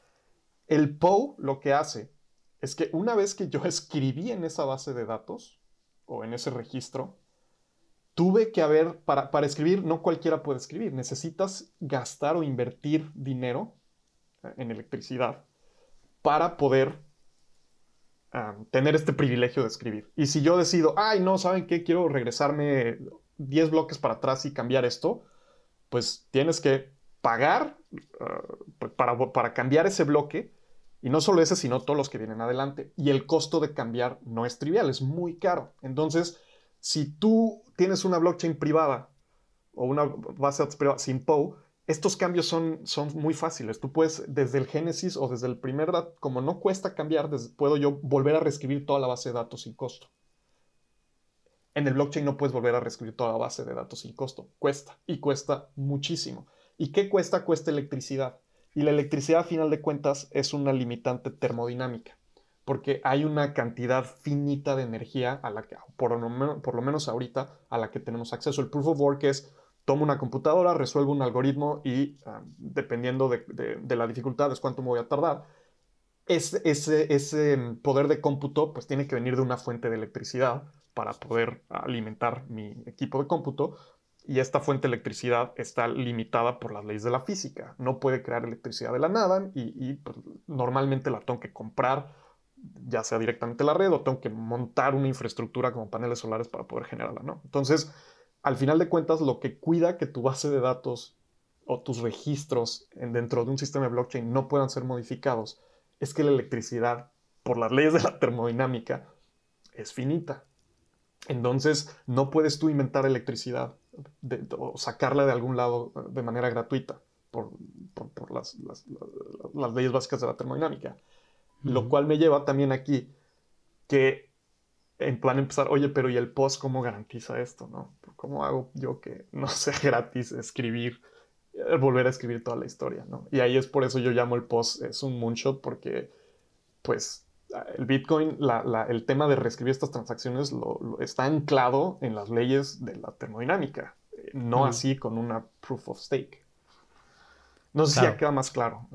el POW lo que hace es que una vez que yo escribí en esa base de datos o en ese registro, tuve que haber, para, para escribir, no cualquiera puede escribir, necesitas gastar o invertir dinero eh, en electricidad para poder tener este privilegio de escribir. Y si yo decido, ay, no, ¿saben qué? Quiero regresarme 10 bloques para atrás y cambiar esto, pues tienes que pagar ah, para, para cambiar ese bloque. Y no solo ese, sino todos los que vienen adelante. Y el costo de cambiar no es trivial, es muy caro. Entonces, si tú tienes una blockchain privada o una base privada sin POW, estos cambios son, son muy fáciles. Tú puedes, desde el génesis o desde el primer dato, como no cuesta cambiar, puedo yo volver a reescribir toda la base de datos sin costo. En el blockchain no puedes volver a reescribir toda la base de datos sin costo. Cuesta y cuesta muchísimo. ¿Y qué cuesta? Cuesta electricidad. Y la electricidad, a final de cuentas, es una limitante termodinámica porque hay una cantidad finita de energía a la que, por lo, menos, por lo menos ahorita, a la que tenemos acceso. El proof of work es, tomo una computadora, resuelvo un algoritmo y ah, dependiendo de, la dificultad es cuánto me voy a tardar. ese, ese poder de cómputo pues tiene que venir de una fuente de electricidad para poder alimentar mi equipo de cómputo, y esta fuente de electricidad está limitada por las leyes de la física. No puede crear electricidad de la nada y, pues, normalmente la tengo que comprar ya sea directamente la red o tengo que montar una infraestructura como paneles solares para poder generarla, ¿no? Entonces, al final de cuentas, lo que cuida que tu base de datos o tus registros dentro de un sistema de blockchain no puedan ser modificados es que la electricidad, por las leyes de la termodinámica, es finita. Entonces, no puedes tú inventar electricidad o sacarla de algún lado de manera gratuita por, las, las leyes básicas de la termodinámica. Lo cual me lleva también aquí que en plan empezar, oye, pero ¿y el post cómo garantiza esto? ¿no? ¿Cómo hago yo que no sea gratis escribir, eh, volver a escribir toda la historia? ¿no? Y ahí es por eso yo llamo el post, es un moonshot, porque pues el Bitcoin, el tema de reescribir estas transacciones lo, está anclado en las leyes de la termodinámica, eh, no así con una proof of stake. No sé si ya queda más claro.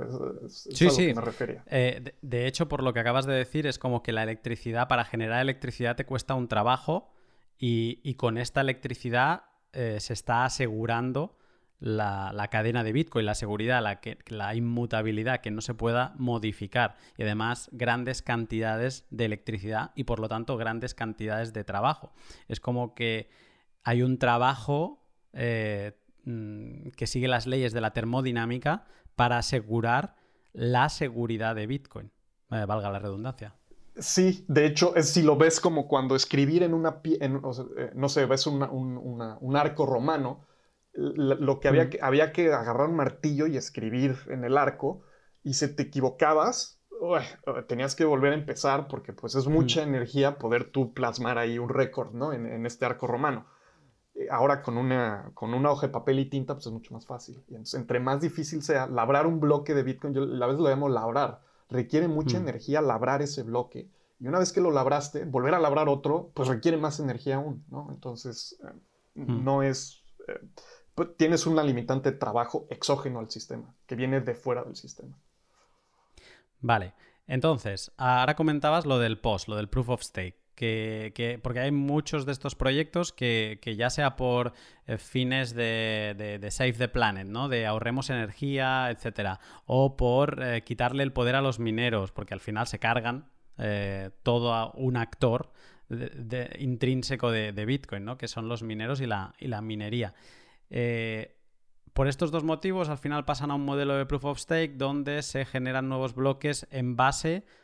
sí, sí. me refería. Eh, de, hecho, por lo que acabas de decir, es como que la electricidad, para generar electricidad te cuesta un trabajo y, con esta electricidad eh, se está asegurando la, cadena de Bitcoin, la seguridad, la, que, la inmutabilidad, que no se pueda modificar. Y además, grandes cantidades de electricidad y por lo tanto grandes cantidades de trabajo. Es como que hay un trabajo. Eh, Mm, que sigue las leyes de la termodinámica para asegurar la seguridad de Bitcoin. Eh, valga la redundancia. Sí, de hecho, es, si lo ves como cuando escribir en una, en, eh, no sé, ves un, arco romano, lo que había, que había que agarrar un martillo y escribir en el arco, y si te equivocabas, tenías que volver a empezar porque pues es mucha energía poder tú plasmar ahí un récord, ¿no? en, este arco romano. Eh, ahora con una, con una hoja de papel y tinta, pues es mucho más fácil. Y entonces, entre más difícil sea labrar un bloque de Bitcoin, yo a veces lo llamo labrar, requiere mucha mm. energía labrar ese bloque. Y una vez que lo labraste, volver a labrar otro, pues requiere más energía aún, ¿no? Entonces, eh, mm. no es... Eh, pues tienes una limitante de trabajo exógeno al sistema, que viene de fuera del sistema. Vale. Entonces, ahora comentabas lo del POS, lo del Proof of Stake. Que, porque hay muchos de estos proyectos que, ya sea por eh, fines de, Save the Planet, ¿no? De ahorremos energía, etcétera, o por eh, quitarle el poder a los mineros, porque al final se cargan eh, todo un actor intrínseco de, Bitcoin, ¿no? Que son los mineros y la, y la minería. por estos dos motivos, al final pasan a un modelo de proof of stake donde se generan nuevos bloques en base a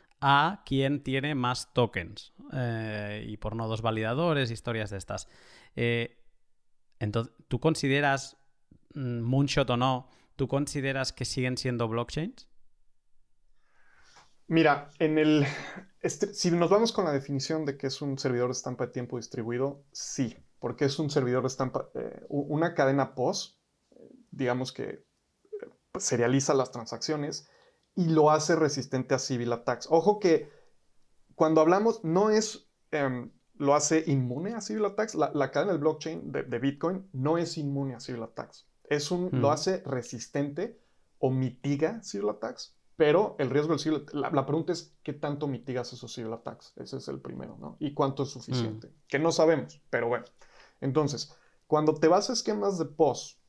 quien tiene más tokens eh, y por nodos validadores, historias de estas. Eh, entonces, ¿tú consideras, mm, Moonshot o no, tú consideras que siguen siendo blockchains? Mira, en el, este, si nos vamos con la definición de que es un servidor de estampa de tiempo distribuido, sí, porque es un servidor de estampa, eh, una cadena POS, digamos que serializa las transacciones y lo hace resistente a civil attacks. Ojo que cuando hablamos, no es, em, lo hace inmune a civil attacks. La, cadena del blockchain de, Bitcoin no es inmune a civil attacks. Es un, Lo hace resistente o mitiga civil attacks, pero el riesgo del civil la, la, pregunta es, ¿qué tanto mitigas esos civil attacks? Ese es el primero, ¿no? ¿Y cuánto es suficiente? Que no sabemos, pero bueno. Entonces, Cuando te vas a esquemas de POS,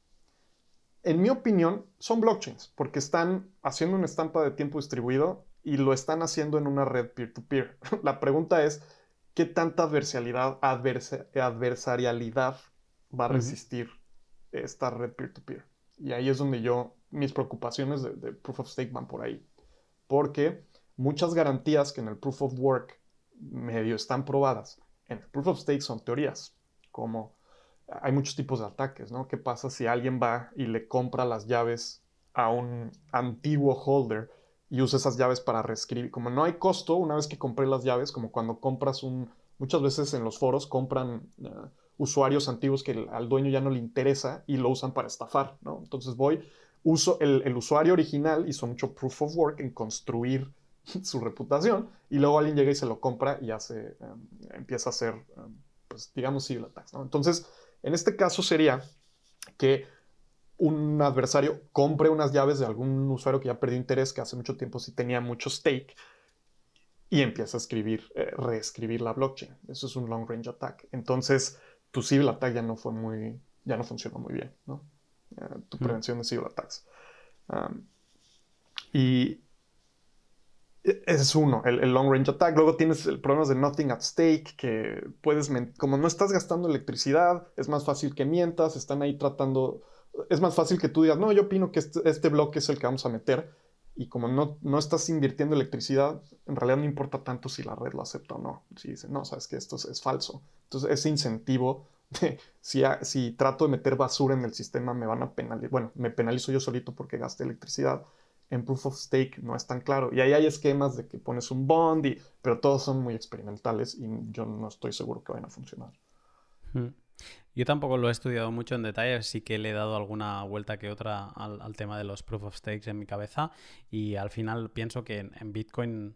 en mi opinión, son blockchains, porque están haciendo una estampa de tiempo distribuido y lo están haciendo en una red peer-to-peer. La pregunta es, ¿qué tanta adversarialidad, adversarialidad va a resistir esta red peer-to-peer? Y ahí es donde yo, mis preocupaciones de, de, Proof of Stake van por ahí. Porque muchas garantías que en el Proof of Work medio están probadas, en el Proof of Stake son teorías, como hay muchos tipos de ataques, ¿no? ¿Qué pasa si alguien va y le compra las llaves a un antiguo holder y usa esas llaves para reescribir? Como no hay costo una vez que compré las llaves, como cuando compras un... Muchas veces en los foros compran uh, usuarios antiguos que al dueño ya no le interesa y lo usan para estafar, ¿no? Entonces voy, uso el, el usuario original, hizo mucho proof of work en construir su reputación y luego alguien llega y se lo compra y hace, um, empieza a hacer, um, pues digamos, civil attacks, ¿no? Entonces, en este caso sería que un adversario compre unas llaves de algún usuario que ya perdió interés, que hace mucho tiempo sí tenía mucho stake, y empieza a escribir, eh, reescribir la blockchain. Eso es un long range attack. Entonces, tu civil attack ya no fue muy, ya no funcionó muy bien, ¿no? Uh, tu prevención de civil attacks. Um, y ese es uno, el, long range attack. Luego tienes el problema de nothing at stake, que puedes, como no estás gastando electricidad, es más fácil que mientas, están ahí tratando, es más fácil que tú digas, no, yo opino que este, este bloque es el que vamos a meter. Y como no, no, estás invirtiendo electricidad, en realidad no importa tanto si la red lo acepta o no. Si dice, no, sabes que esto es, falso. Entonces, ese incentivo de si, si trato de meter basura en el sistema, me van a penalizar. Bueno, me penalizo yo solito porque gasté electricidad en Proof of Stake no es tan claro. Y ahí hay esquemas de que pones un bond, pero todos son muy experimentales y yo no estoy seguro que vayan a funcionar. Hmm. Yo tampoco lo he estudiado mucho en detalle, sí que le he dado alguna vuelta que otra al, tema de los Proof of Stakes en mi cabeza y al final pienso que en, Bitcoin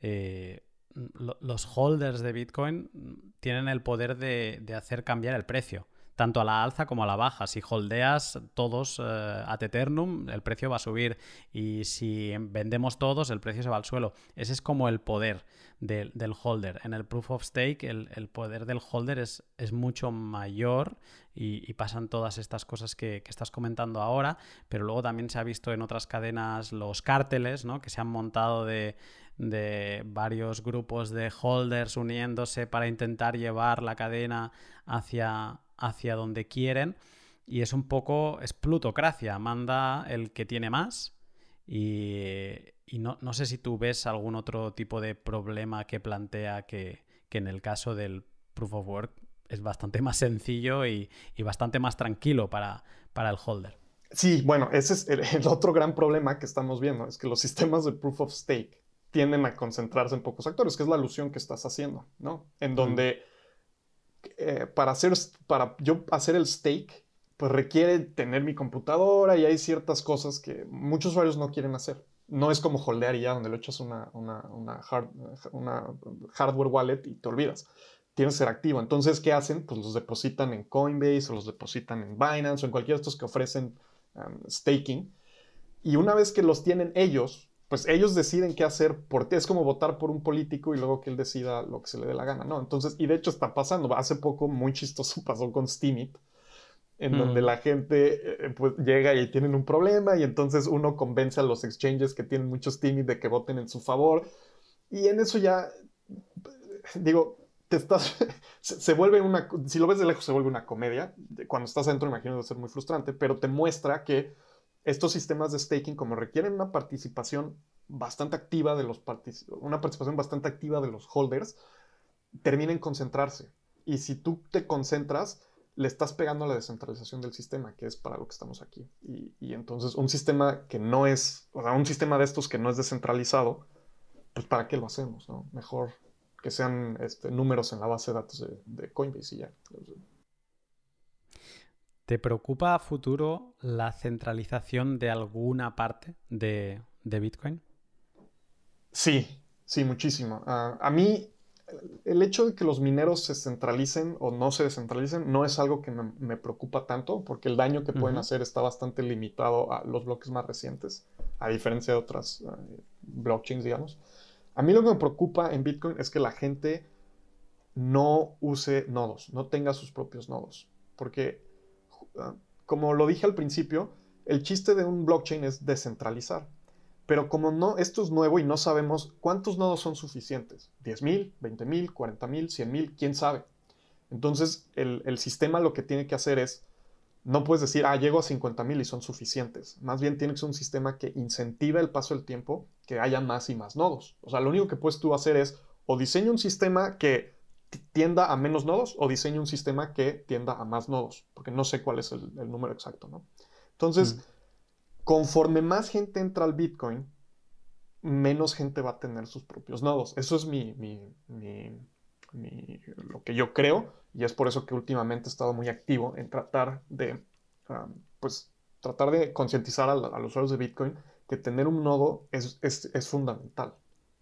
eh, los holders de Bitcoin tienen el poder de, de hacer cambiar el precio tanto a la alza como a la baja. Si holdeas todos uh, ad eternum, el precio va a subir y si vendemos todos, el precio se va al suelo. Ese es como el poder del holder. En el proof of stake, el, poder del holder es, es mucho mayor y, pasan todas estas cosas que, estás comentando ahora, pero luego también se ha visto en otras cadenas los cárteles, ¿no? Que se han montado de de varios grupos de holders uniéndose para intentar llevar la cadena hacia, hacia donde quieren. Y es un poco, es plutocracia, manda el que tiene más. Y, no, sé si tú ves algún otro tipo de problema que plantea que, en el caso del proof of work es bastante más sencillo y, bastante más tranquilo para, para, el holder. Sí, bueno, ese es el, otro gran problema que estamos viendo, es que los sistemas de proof of stake tienden a concentrarse en pocos actores, que es la alusión que estás haciendo, ¿no? En donde... Eh, para, hacer, para yo hacer el stake, pues requiere tener mi computadora y hay ciertas cosas que muchos usuarios no quieren hacer. No es como holdear y ya, donde le echas una, una, una, una hardware wallet y te olvidas. Tienes que ser activo. Entonces, ¿qué hacen? Pues los depositan en Coinbase o los depositan en Binance o en cualquiera de estos que ofrecen um, staking. Y una vez que los tienen ellos, pues ellos deciden qué hacer por ti. Es como votar por un político y luego que él decida lo que se le dé la gana, ¿no? Entonces, y de hecho está pasando. Hace poco, muy chistoso, pasó con Steemit, en donde la gente eh, pues llega y tienen un problema y entonces uno convence a los exchanges que tienen muchos Steemit de que voten en su favor. Y en eso ya, digo, te estás, se, vuelve una, si lo ves de lejos se vuelve una comedia. Cuando estás adentro, imagino debe ser muy frustrante, pero te muestra que estos sistemas de staking, como requieren una participación bastante activa de los una participación bastante activa de los holders, terminen concentrarse. Y si tú te concentras, le estás pegando a la descentralización del sistema, que es para lo que estamos aquí. Y, entonces un sistema que no es, o sea, un sistema de estos que no es descentralizado, pues ¿para qué lo hacemos? No? Mejor que sean este, números en la base de datos de, de Coinbase y ya. ¿Te preocupa a futuro la centralización de alguna parte de, Bitcoin? Sí, sí, muchísimo. Ah, a mí, el hecho de que los mineros se centralicen o no se descentralicen no es algo que me, preocupa tanto, porque el daño que pueden hacer está bastante limitado a los bloques más recientes, a diferencia de otras eh, blockchains, digamos. A mí lo que me preocupa en Bitcoin es que la gente no use nodos, no tenga sus propios nodos, porque como lo dije al principio, el chiste de un blockchain es descentralizar. Pero como no, esto es nuevo y no sabemos cuántos nodos son suficientes, 10.000, 20.000, 40.000, 100.000, quién sabe. Entonces el, el, sistema lo que tiene que hacer es, no puedes decir, ah, llego a 50.000 y son suficientes. Más bien tiene que ser un sistema que incentive el paso del tiempo, que haya más y más nodos. O sea, lo único que puedes tú hacer es o diseña un sistema que tienda a menos nodos o diseña un sistema que tienda a más nodos, porque no sé cuál es el, número exacto, ¿no? Entonces, mm. conforme más gente entra al Bitcoin, menos gente va a tener sus propios nodos. Eso es mi, lo que yo creo, y es por eso que últimamente he estado muy activo en tratar de, pues, tratar de concientizar a, los usuarios de Bitcoin que tener un nodo es, es fundamental.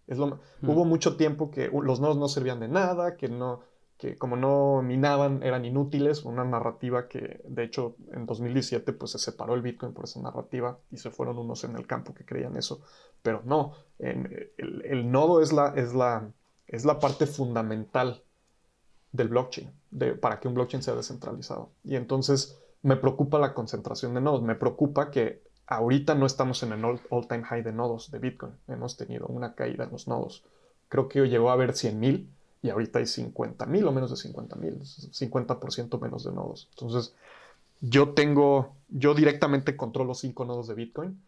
Mm. Hubo mucho tiempo que los nodos no servían de nada, que no, que como no minaban eran inútiles, una narrativa que de hecho en 2017 pues se separó el Bitcoin por esa narrativa y se fueron unos en el campo que creían eso, pero no, el, nodo es la, es, la, es la parte fundamental del blockchain, de, para que un blockchain sea descentralizado. Y entonces me preocupa la concentración de nodos, me preocupa que ahorita no estamos en el all-time high de nodos de Bitcoin. Hemos tenido una caída en los nodos. Creo que llegó a haber 100.000 y ahorita hay 50.000 o menos de 50.000, 50% menos de nodos. Entonces, yo tengo, yo directamente controlo 5 nodos de Bitcoin.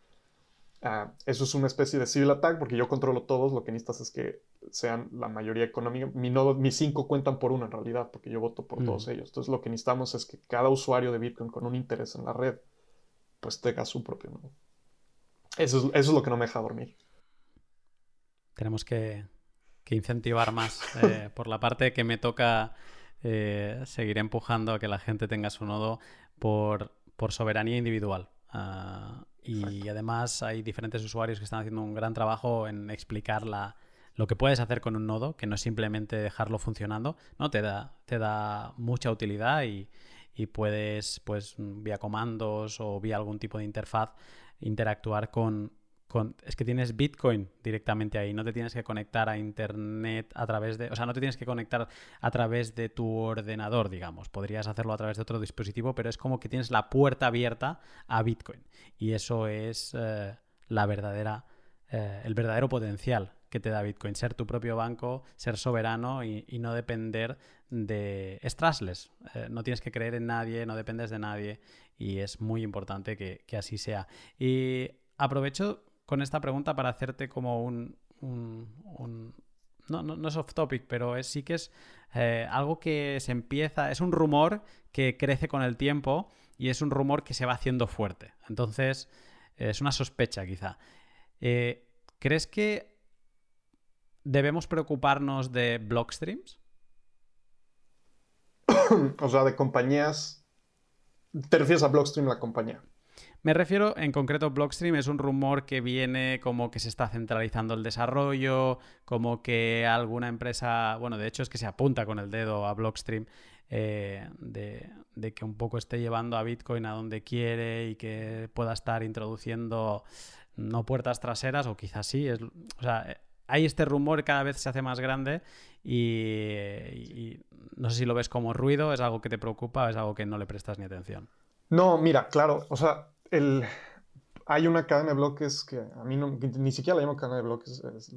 Ah, eso es una especie de civil attack porque yo controlo todos. Lo que necesitas es que sean la mayoría económica. Mi nodo, mis 5 cuentan por uno en realidad porque yo voto por mm. todos ellos. Entonces, lo que necesitamos es que cada usuario de Bitcoin con un interés en la red pues tenga su propio nodo. Eso es, lo que no me deja dormir. Tenemos que, incentivar más. Eh, por la parte que me toca, eh, seguir empujando a que la gente tenga su nodo por, soberanía individual. Ah, y además hay diferentes usuarios que están haciendo un gran trabajo en explicar lo que puedes hacer con un nodo, que no es simplemente dejarlo funcionando, ¿no? Te da, te da mucha utilidad y, y puedes, pues, vía comandos o vía algún tipo de interfaz, interactuar con, con, es que tienes Bitcoin directamente ahí, no te tienes que conectar a Internet a través de, o sea, no te tienes que conectar a través de tu ordenador, digamos, podrías hacerlo a través de otro dispositivo, pero es como que tienes la puerta abierta a Bitcoin. Y eso es eh, la verdadera, eh, el verdadero potencial que te da Bitcoin, ser tu propio banco, ser soberano y, no depender de... Es eh, no tienes que creer en nadie, no dependes de nadie y es muy importante que, así sea. Y aprovecho con esta pregunta para hacerte como un... no, es off topic, pero es, sí que es eh, algo que se empieza, es un rumor que crece con el tiempo y es un rumor que se va haciendo fuerte. Entonces, es una sospecha quizá. Eh, ¿Crees que ¿debemos preocuparnos de Blockstreams? o sea, de compañías. ¿Te refieres a Blockstream, la compañía? Me refiero, en concreto, Blockstream es un rumor que viene como que se está centralizando el desarrollo, como que alguna empresa, bueno, de hecho es que se apunta con el dedo a Blockstream eh, de, de, que un poco esté llevando a Bitcoin a donde quiere y que pueda estar introduciendo no puertas traseras, o quizás sí, es, o sea, hay este rumor cada vez se hace más grande y, no sé si lo ves como ruido, es algo que te preocupa o es algo que no le prestas ni atención. No, mira, claro, o sea, el, hay una cadena de bloques que a mí no, ni siquiera la llamo cadena de bloques, es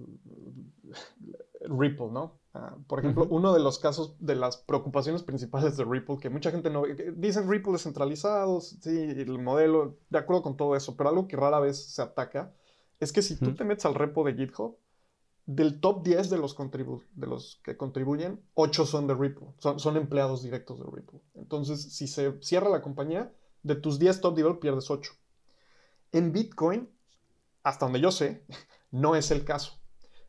Ripple, ¿no? Ah, por ejemplo, uno de los casos de las preocupaciones principales de Ripple, que mucha gente no dicen Ripple descentralizado, sí, el modelo, de acuerdo con todo eso, pero algo que rara vez se ataca es que si tú te metes al repo de GitHub, del top 10 de los, de los que contribuyen, 8 son de Ripple, son, empleados directos de Ripple. Entonces, si se cierra la compañía, de tus 10 top developers pierdes 8. En Bitcoin, hasta donde yo sé, no es el caso.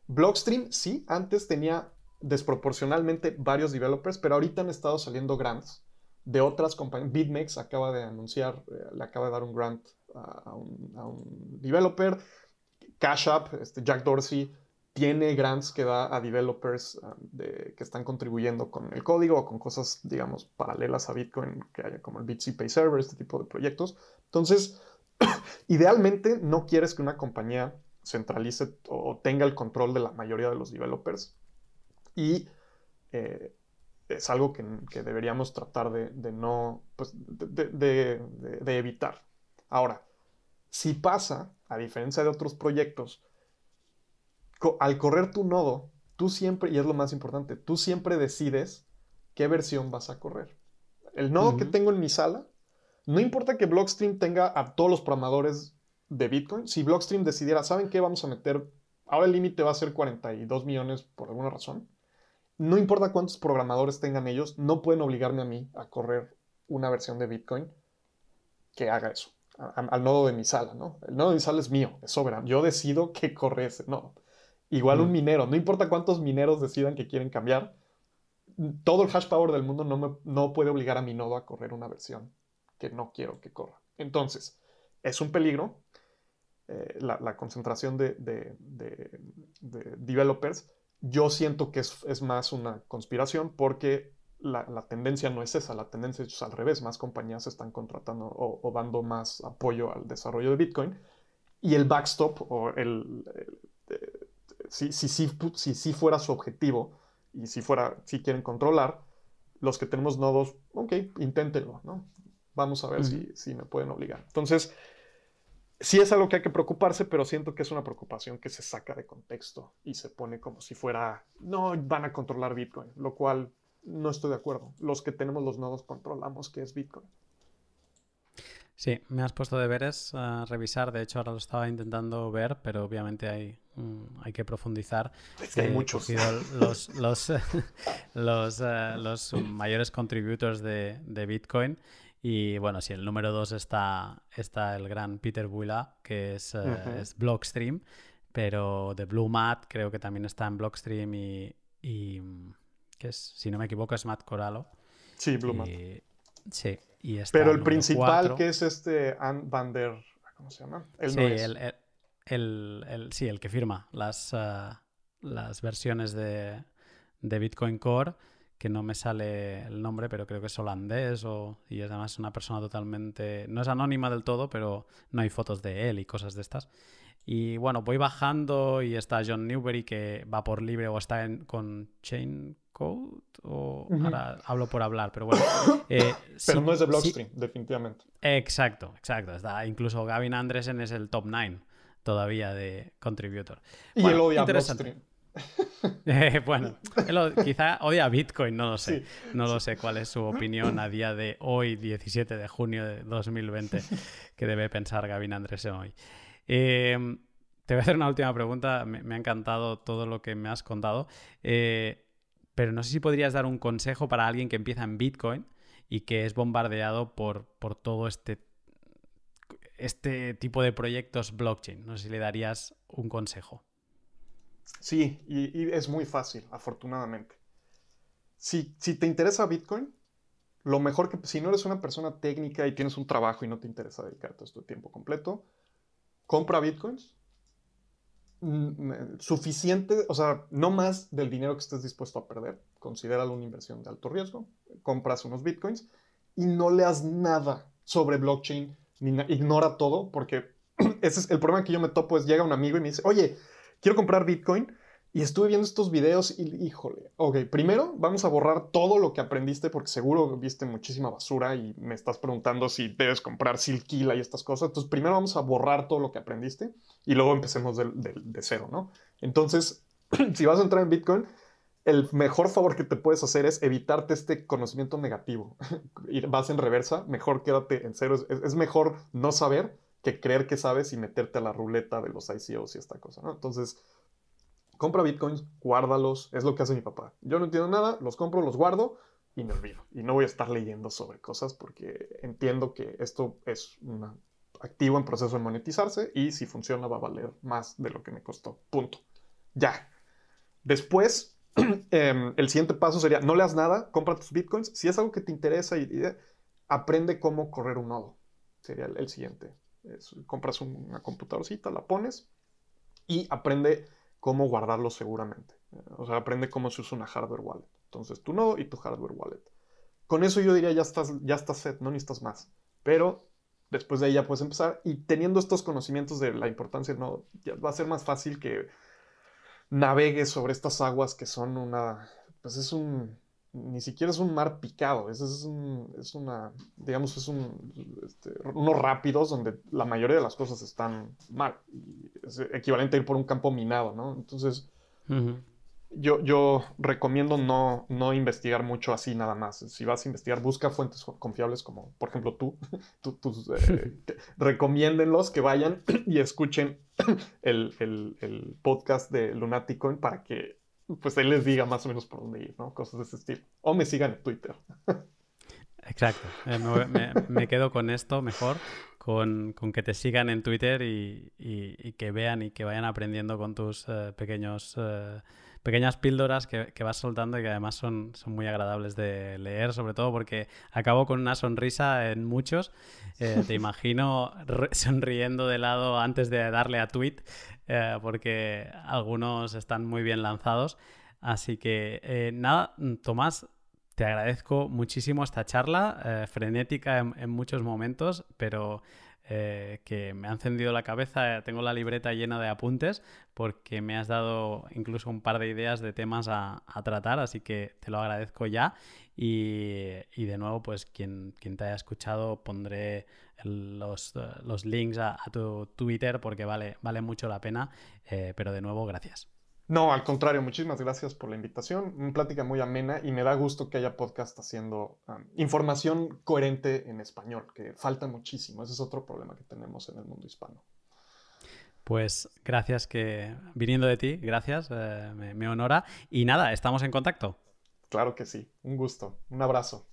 Blockstream sí, antes tenía desproporcionalmente varios developers, pero ahorita han estado saliendo grants de otras compañías. BitMEX acaba de anunciar, eh, le acaba de dar un grant a, un, a un, developer. Cash App, este Jack Dorsey, tiene grants que da a developers um, que están contribuyendo con el código o con cosas, digamos, paralelas a Bitcoin, que haya como el BTC Server, este tipo de proyectos. Entonces, idealmente no quieres que una compañía centralice o tenga el control de la mayoría de los developers. Y eh, es algo que, deberíamos tratar de, no, pues, de, evitar. Ahora, si pasa, a diferencia de otros proyectos, al correr tu nodo, tú siempre, y es lo más importante, tú siempre decides qué versión vas a correr. El nodo que tengo en mi sala, no importa que Blockstream tenga a todos los programadores de Bitcoin, si Blockstream decidiera, ¿saben qué? Vamos a meter, ahora el límite va a ser 42 millones por alguna razón no importa cuántos programadores tengan ellos, no pueden obligarme a mí a correr una versión de Bitcoin que haga eso, al nodo de mi sala, ¿no? El nodo de mi sala es mío, es soberano. Yo decido qué corre ese nodo. Igual un mm. minero, no importa cuántos mineros decidan que quieren cambiar, todo el hash power del mundo no, no puede obligar a mi nodo a correr una versión que no quiero que corra. Entonces, es un peligro eh, la, concentración de, de developers yo siento que es, más una conspiración porque la, tendencia no es esa, la tendencia es al revés, más compañías están contratando o, dando más apoyo al desarrollo de Bitcoin y el backstop o el, si, si, si, fuera su objetivo y si fuera, si quieren controlar, los que tenemos nodos, ok, inténtenlo, ¿no? Vamos a ver si, si me pueden obligar. Entonces, sí es algo que hay que preocuparse, pero siento que es una preocupación que se saca de contexto y se pone como si fuera, no, van a controlar Bitcoin, lo cual no estoy de acuerdo. Los que tenemos los nodos controlamos qué es Bitcoin. Sí, me has puesto deberes a revisar. De hecho, ahora lo estaba intentando ver, pero obviamente hay, mm, hay que profundizar. Es que hay muchos. Los, los, los, eh, los, mayores contributors de, de Bitcoin y bueno, sí, el número dos está, está el gran Peter Buila, que es, eh, Blockstream, pero de Blue Matt creo que también está en Blockstream y, y que es, si no me equivoco, es Matt Corallo. Sí, Blue Matt. Sí, y Pero el, principal que es este Ant Van der, ¿cómo se llama? sí, El, el, sí, el que firma las, eh, las versiones de, de Bitcoin Core que no me sale el nombre, pero creo que es holandés o, y es además una persona totalmente... No es anónima del todo, pero no hay fotos de él y cosas de estas. Y bueno, voy bajando y está John Newbery que va por libre o está en, con Chain Code o ahora hablo por hablar, pero bueno. Eh, pero no es de Blockstream, definitivamente. Exacto, exacto. Está, incluso Gavin Andresen es el top 9 todavía de contributor. Y él odia Blockstream. Eh, bueno, quizá odia Bitcoin, no lo sé. No lo sé cuál es su opinión a día de hoy, 17 de junio de 2020, que debe pensar Gavin Andresen hoy. Em, te voy a hacer una última pregunta. Me, ha encantado todo lo que me has contado. Eh, pero no sé si podrías dar un consejo para alguien que empieza en Bitcoin y que es bombardeado por, por todo este, este tipo de proyectos blockchain. No sé si le darías un consejo. Sí, y, es muy fácil, afortunadamente. Si, si te interesa Bitcoin, lo mejor que, si no eres una persona técnica y tienes un trabajo y no te interesa dedicarte a esto tiempo completo, compra Bitcoins. Mm, suficiente, o sea, no más del dinero que estés dispuesto a perder. Considéralo una inversión de alto riesgo. Compras unos Bitcoins y no leas nada sobre blockchain, ni ignora todo, porque ese es el problema que yo me topo es llega un amigo y me dice, oye, quiero comprar Bitcoin. Y estuve viendo estos videos y, híjole, ok, primero vamos a borrar todo lo que aprendiste porque seguro viste muchísima basura y me estás preguntando si debes comprar Silkila y estas cosas. Entonces, primero vamos a borrar todo lo que aprendiste y luego empecemos de, cero, ¿no? Entonces, si vas a entrar en Bitcoin, el mejor favor que te puedes hacer es evitarte este conocimiento negativo. vas en reversa, mejor quédate en cero. Es, es mejor no saber que creer que sabes y meterte a la ruleta de los ICOs y esta cosa, ¿no? Entonces, compra bitcoins, guárdalos, es lo que hace mi papá. Yo no entiendo nada, los compro, los guardo y me olvido. Y no voy a estar leyendo sobre cosas porque entiendo que esto es un activo en proceso de monetizarse y si funciona va a valer más de lo que me costó. Punto. Ya. Después, em, el siguiente paso sería, no leas nada, compra tus bitcoins. Si es algo que te interesa, y, aprende cómo correr un nodo. Sería el siguiente compras una computadorcita, la pones y aprende cómo guardarlo seguramente. O sea, aprende cómo se usa una hardware wallet. Entonces, tu nodo y tu hardware wallet. Con eso yo diría, ya estás, ya estás set, no necesitas más. Pero después de ahí ya puedes empezar. Y teniendo estos conocimientos de la importancia del nodo, ya va a ser más fácil que navegues sobre estas aguas que son una. Pues es un. Ni siquiera es un mar picado, es, es, es una, digamos, es un, este, unos rápidos donde la mayoría de las cosas están mal. Es equivalente a ir por un campo minado, ¿no? Entonces, yo, yo recomiendo no, no investigar mucho así nada más. Si vas a investigar, busca fuentes confiables como, por ejemplo, tú. tú, eh, recomiéndenlos que vayan y escuchen el, el, el podcast de Lunaticoin para que pues él les diga más o menos por dónde ir, ¿no? Cosas de ese estilo. O me sigan en Twitter. Exacto. Eh, me, quedo con esto mejor, con, que te sigan en Twitter y, que vean y que vayan aprendiendo con tus eh, pequeños... Eh, pequeñas píldoras que, vas soltando y que además son, son muy agradables de leer, sobre todo porque acabo con una sonrisa en muchos. te imagino sonriendo de lado antes de darle a tweet eh, porque algunos están muy bien lanzados. Así que eh, nada, Tomás, te agradezco muchísimo esta charla, eh, frenética en, muchos momentos, pero que me ha encendido la cabeza. Tengo la libreta llena de apuntes porque me has dado incluso un par de ideas de temas a, tratar, así que te lo agradezco ya. Y, de nuevo, pues quien, quien te haya escuchado, pondré los, eh, los links a, tu Twitter porque vale, vale mucho la pena. Eh, pero de nuevo, gracias. No, al contrario, muchísimas gracias por la invitación. Una plática muy amena y me da gusto que haya podcast haciendo um, información coherente en español, que falta muchísimo. Ese es otro problema que tenemos en el mundo hispano. Pues gracias que, viniendo de ti, gracias, eh, me honora. Y nada, estamos en contacto. Claro que sí, un gusto, un abrazo.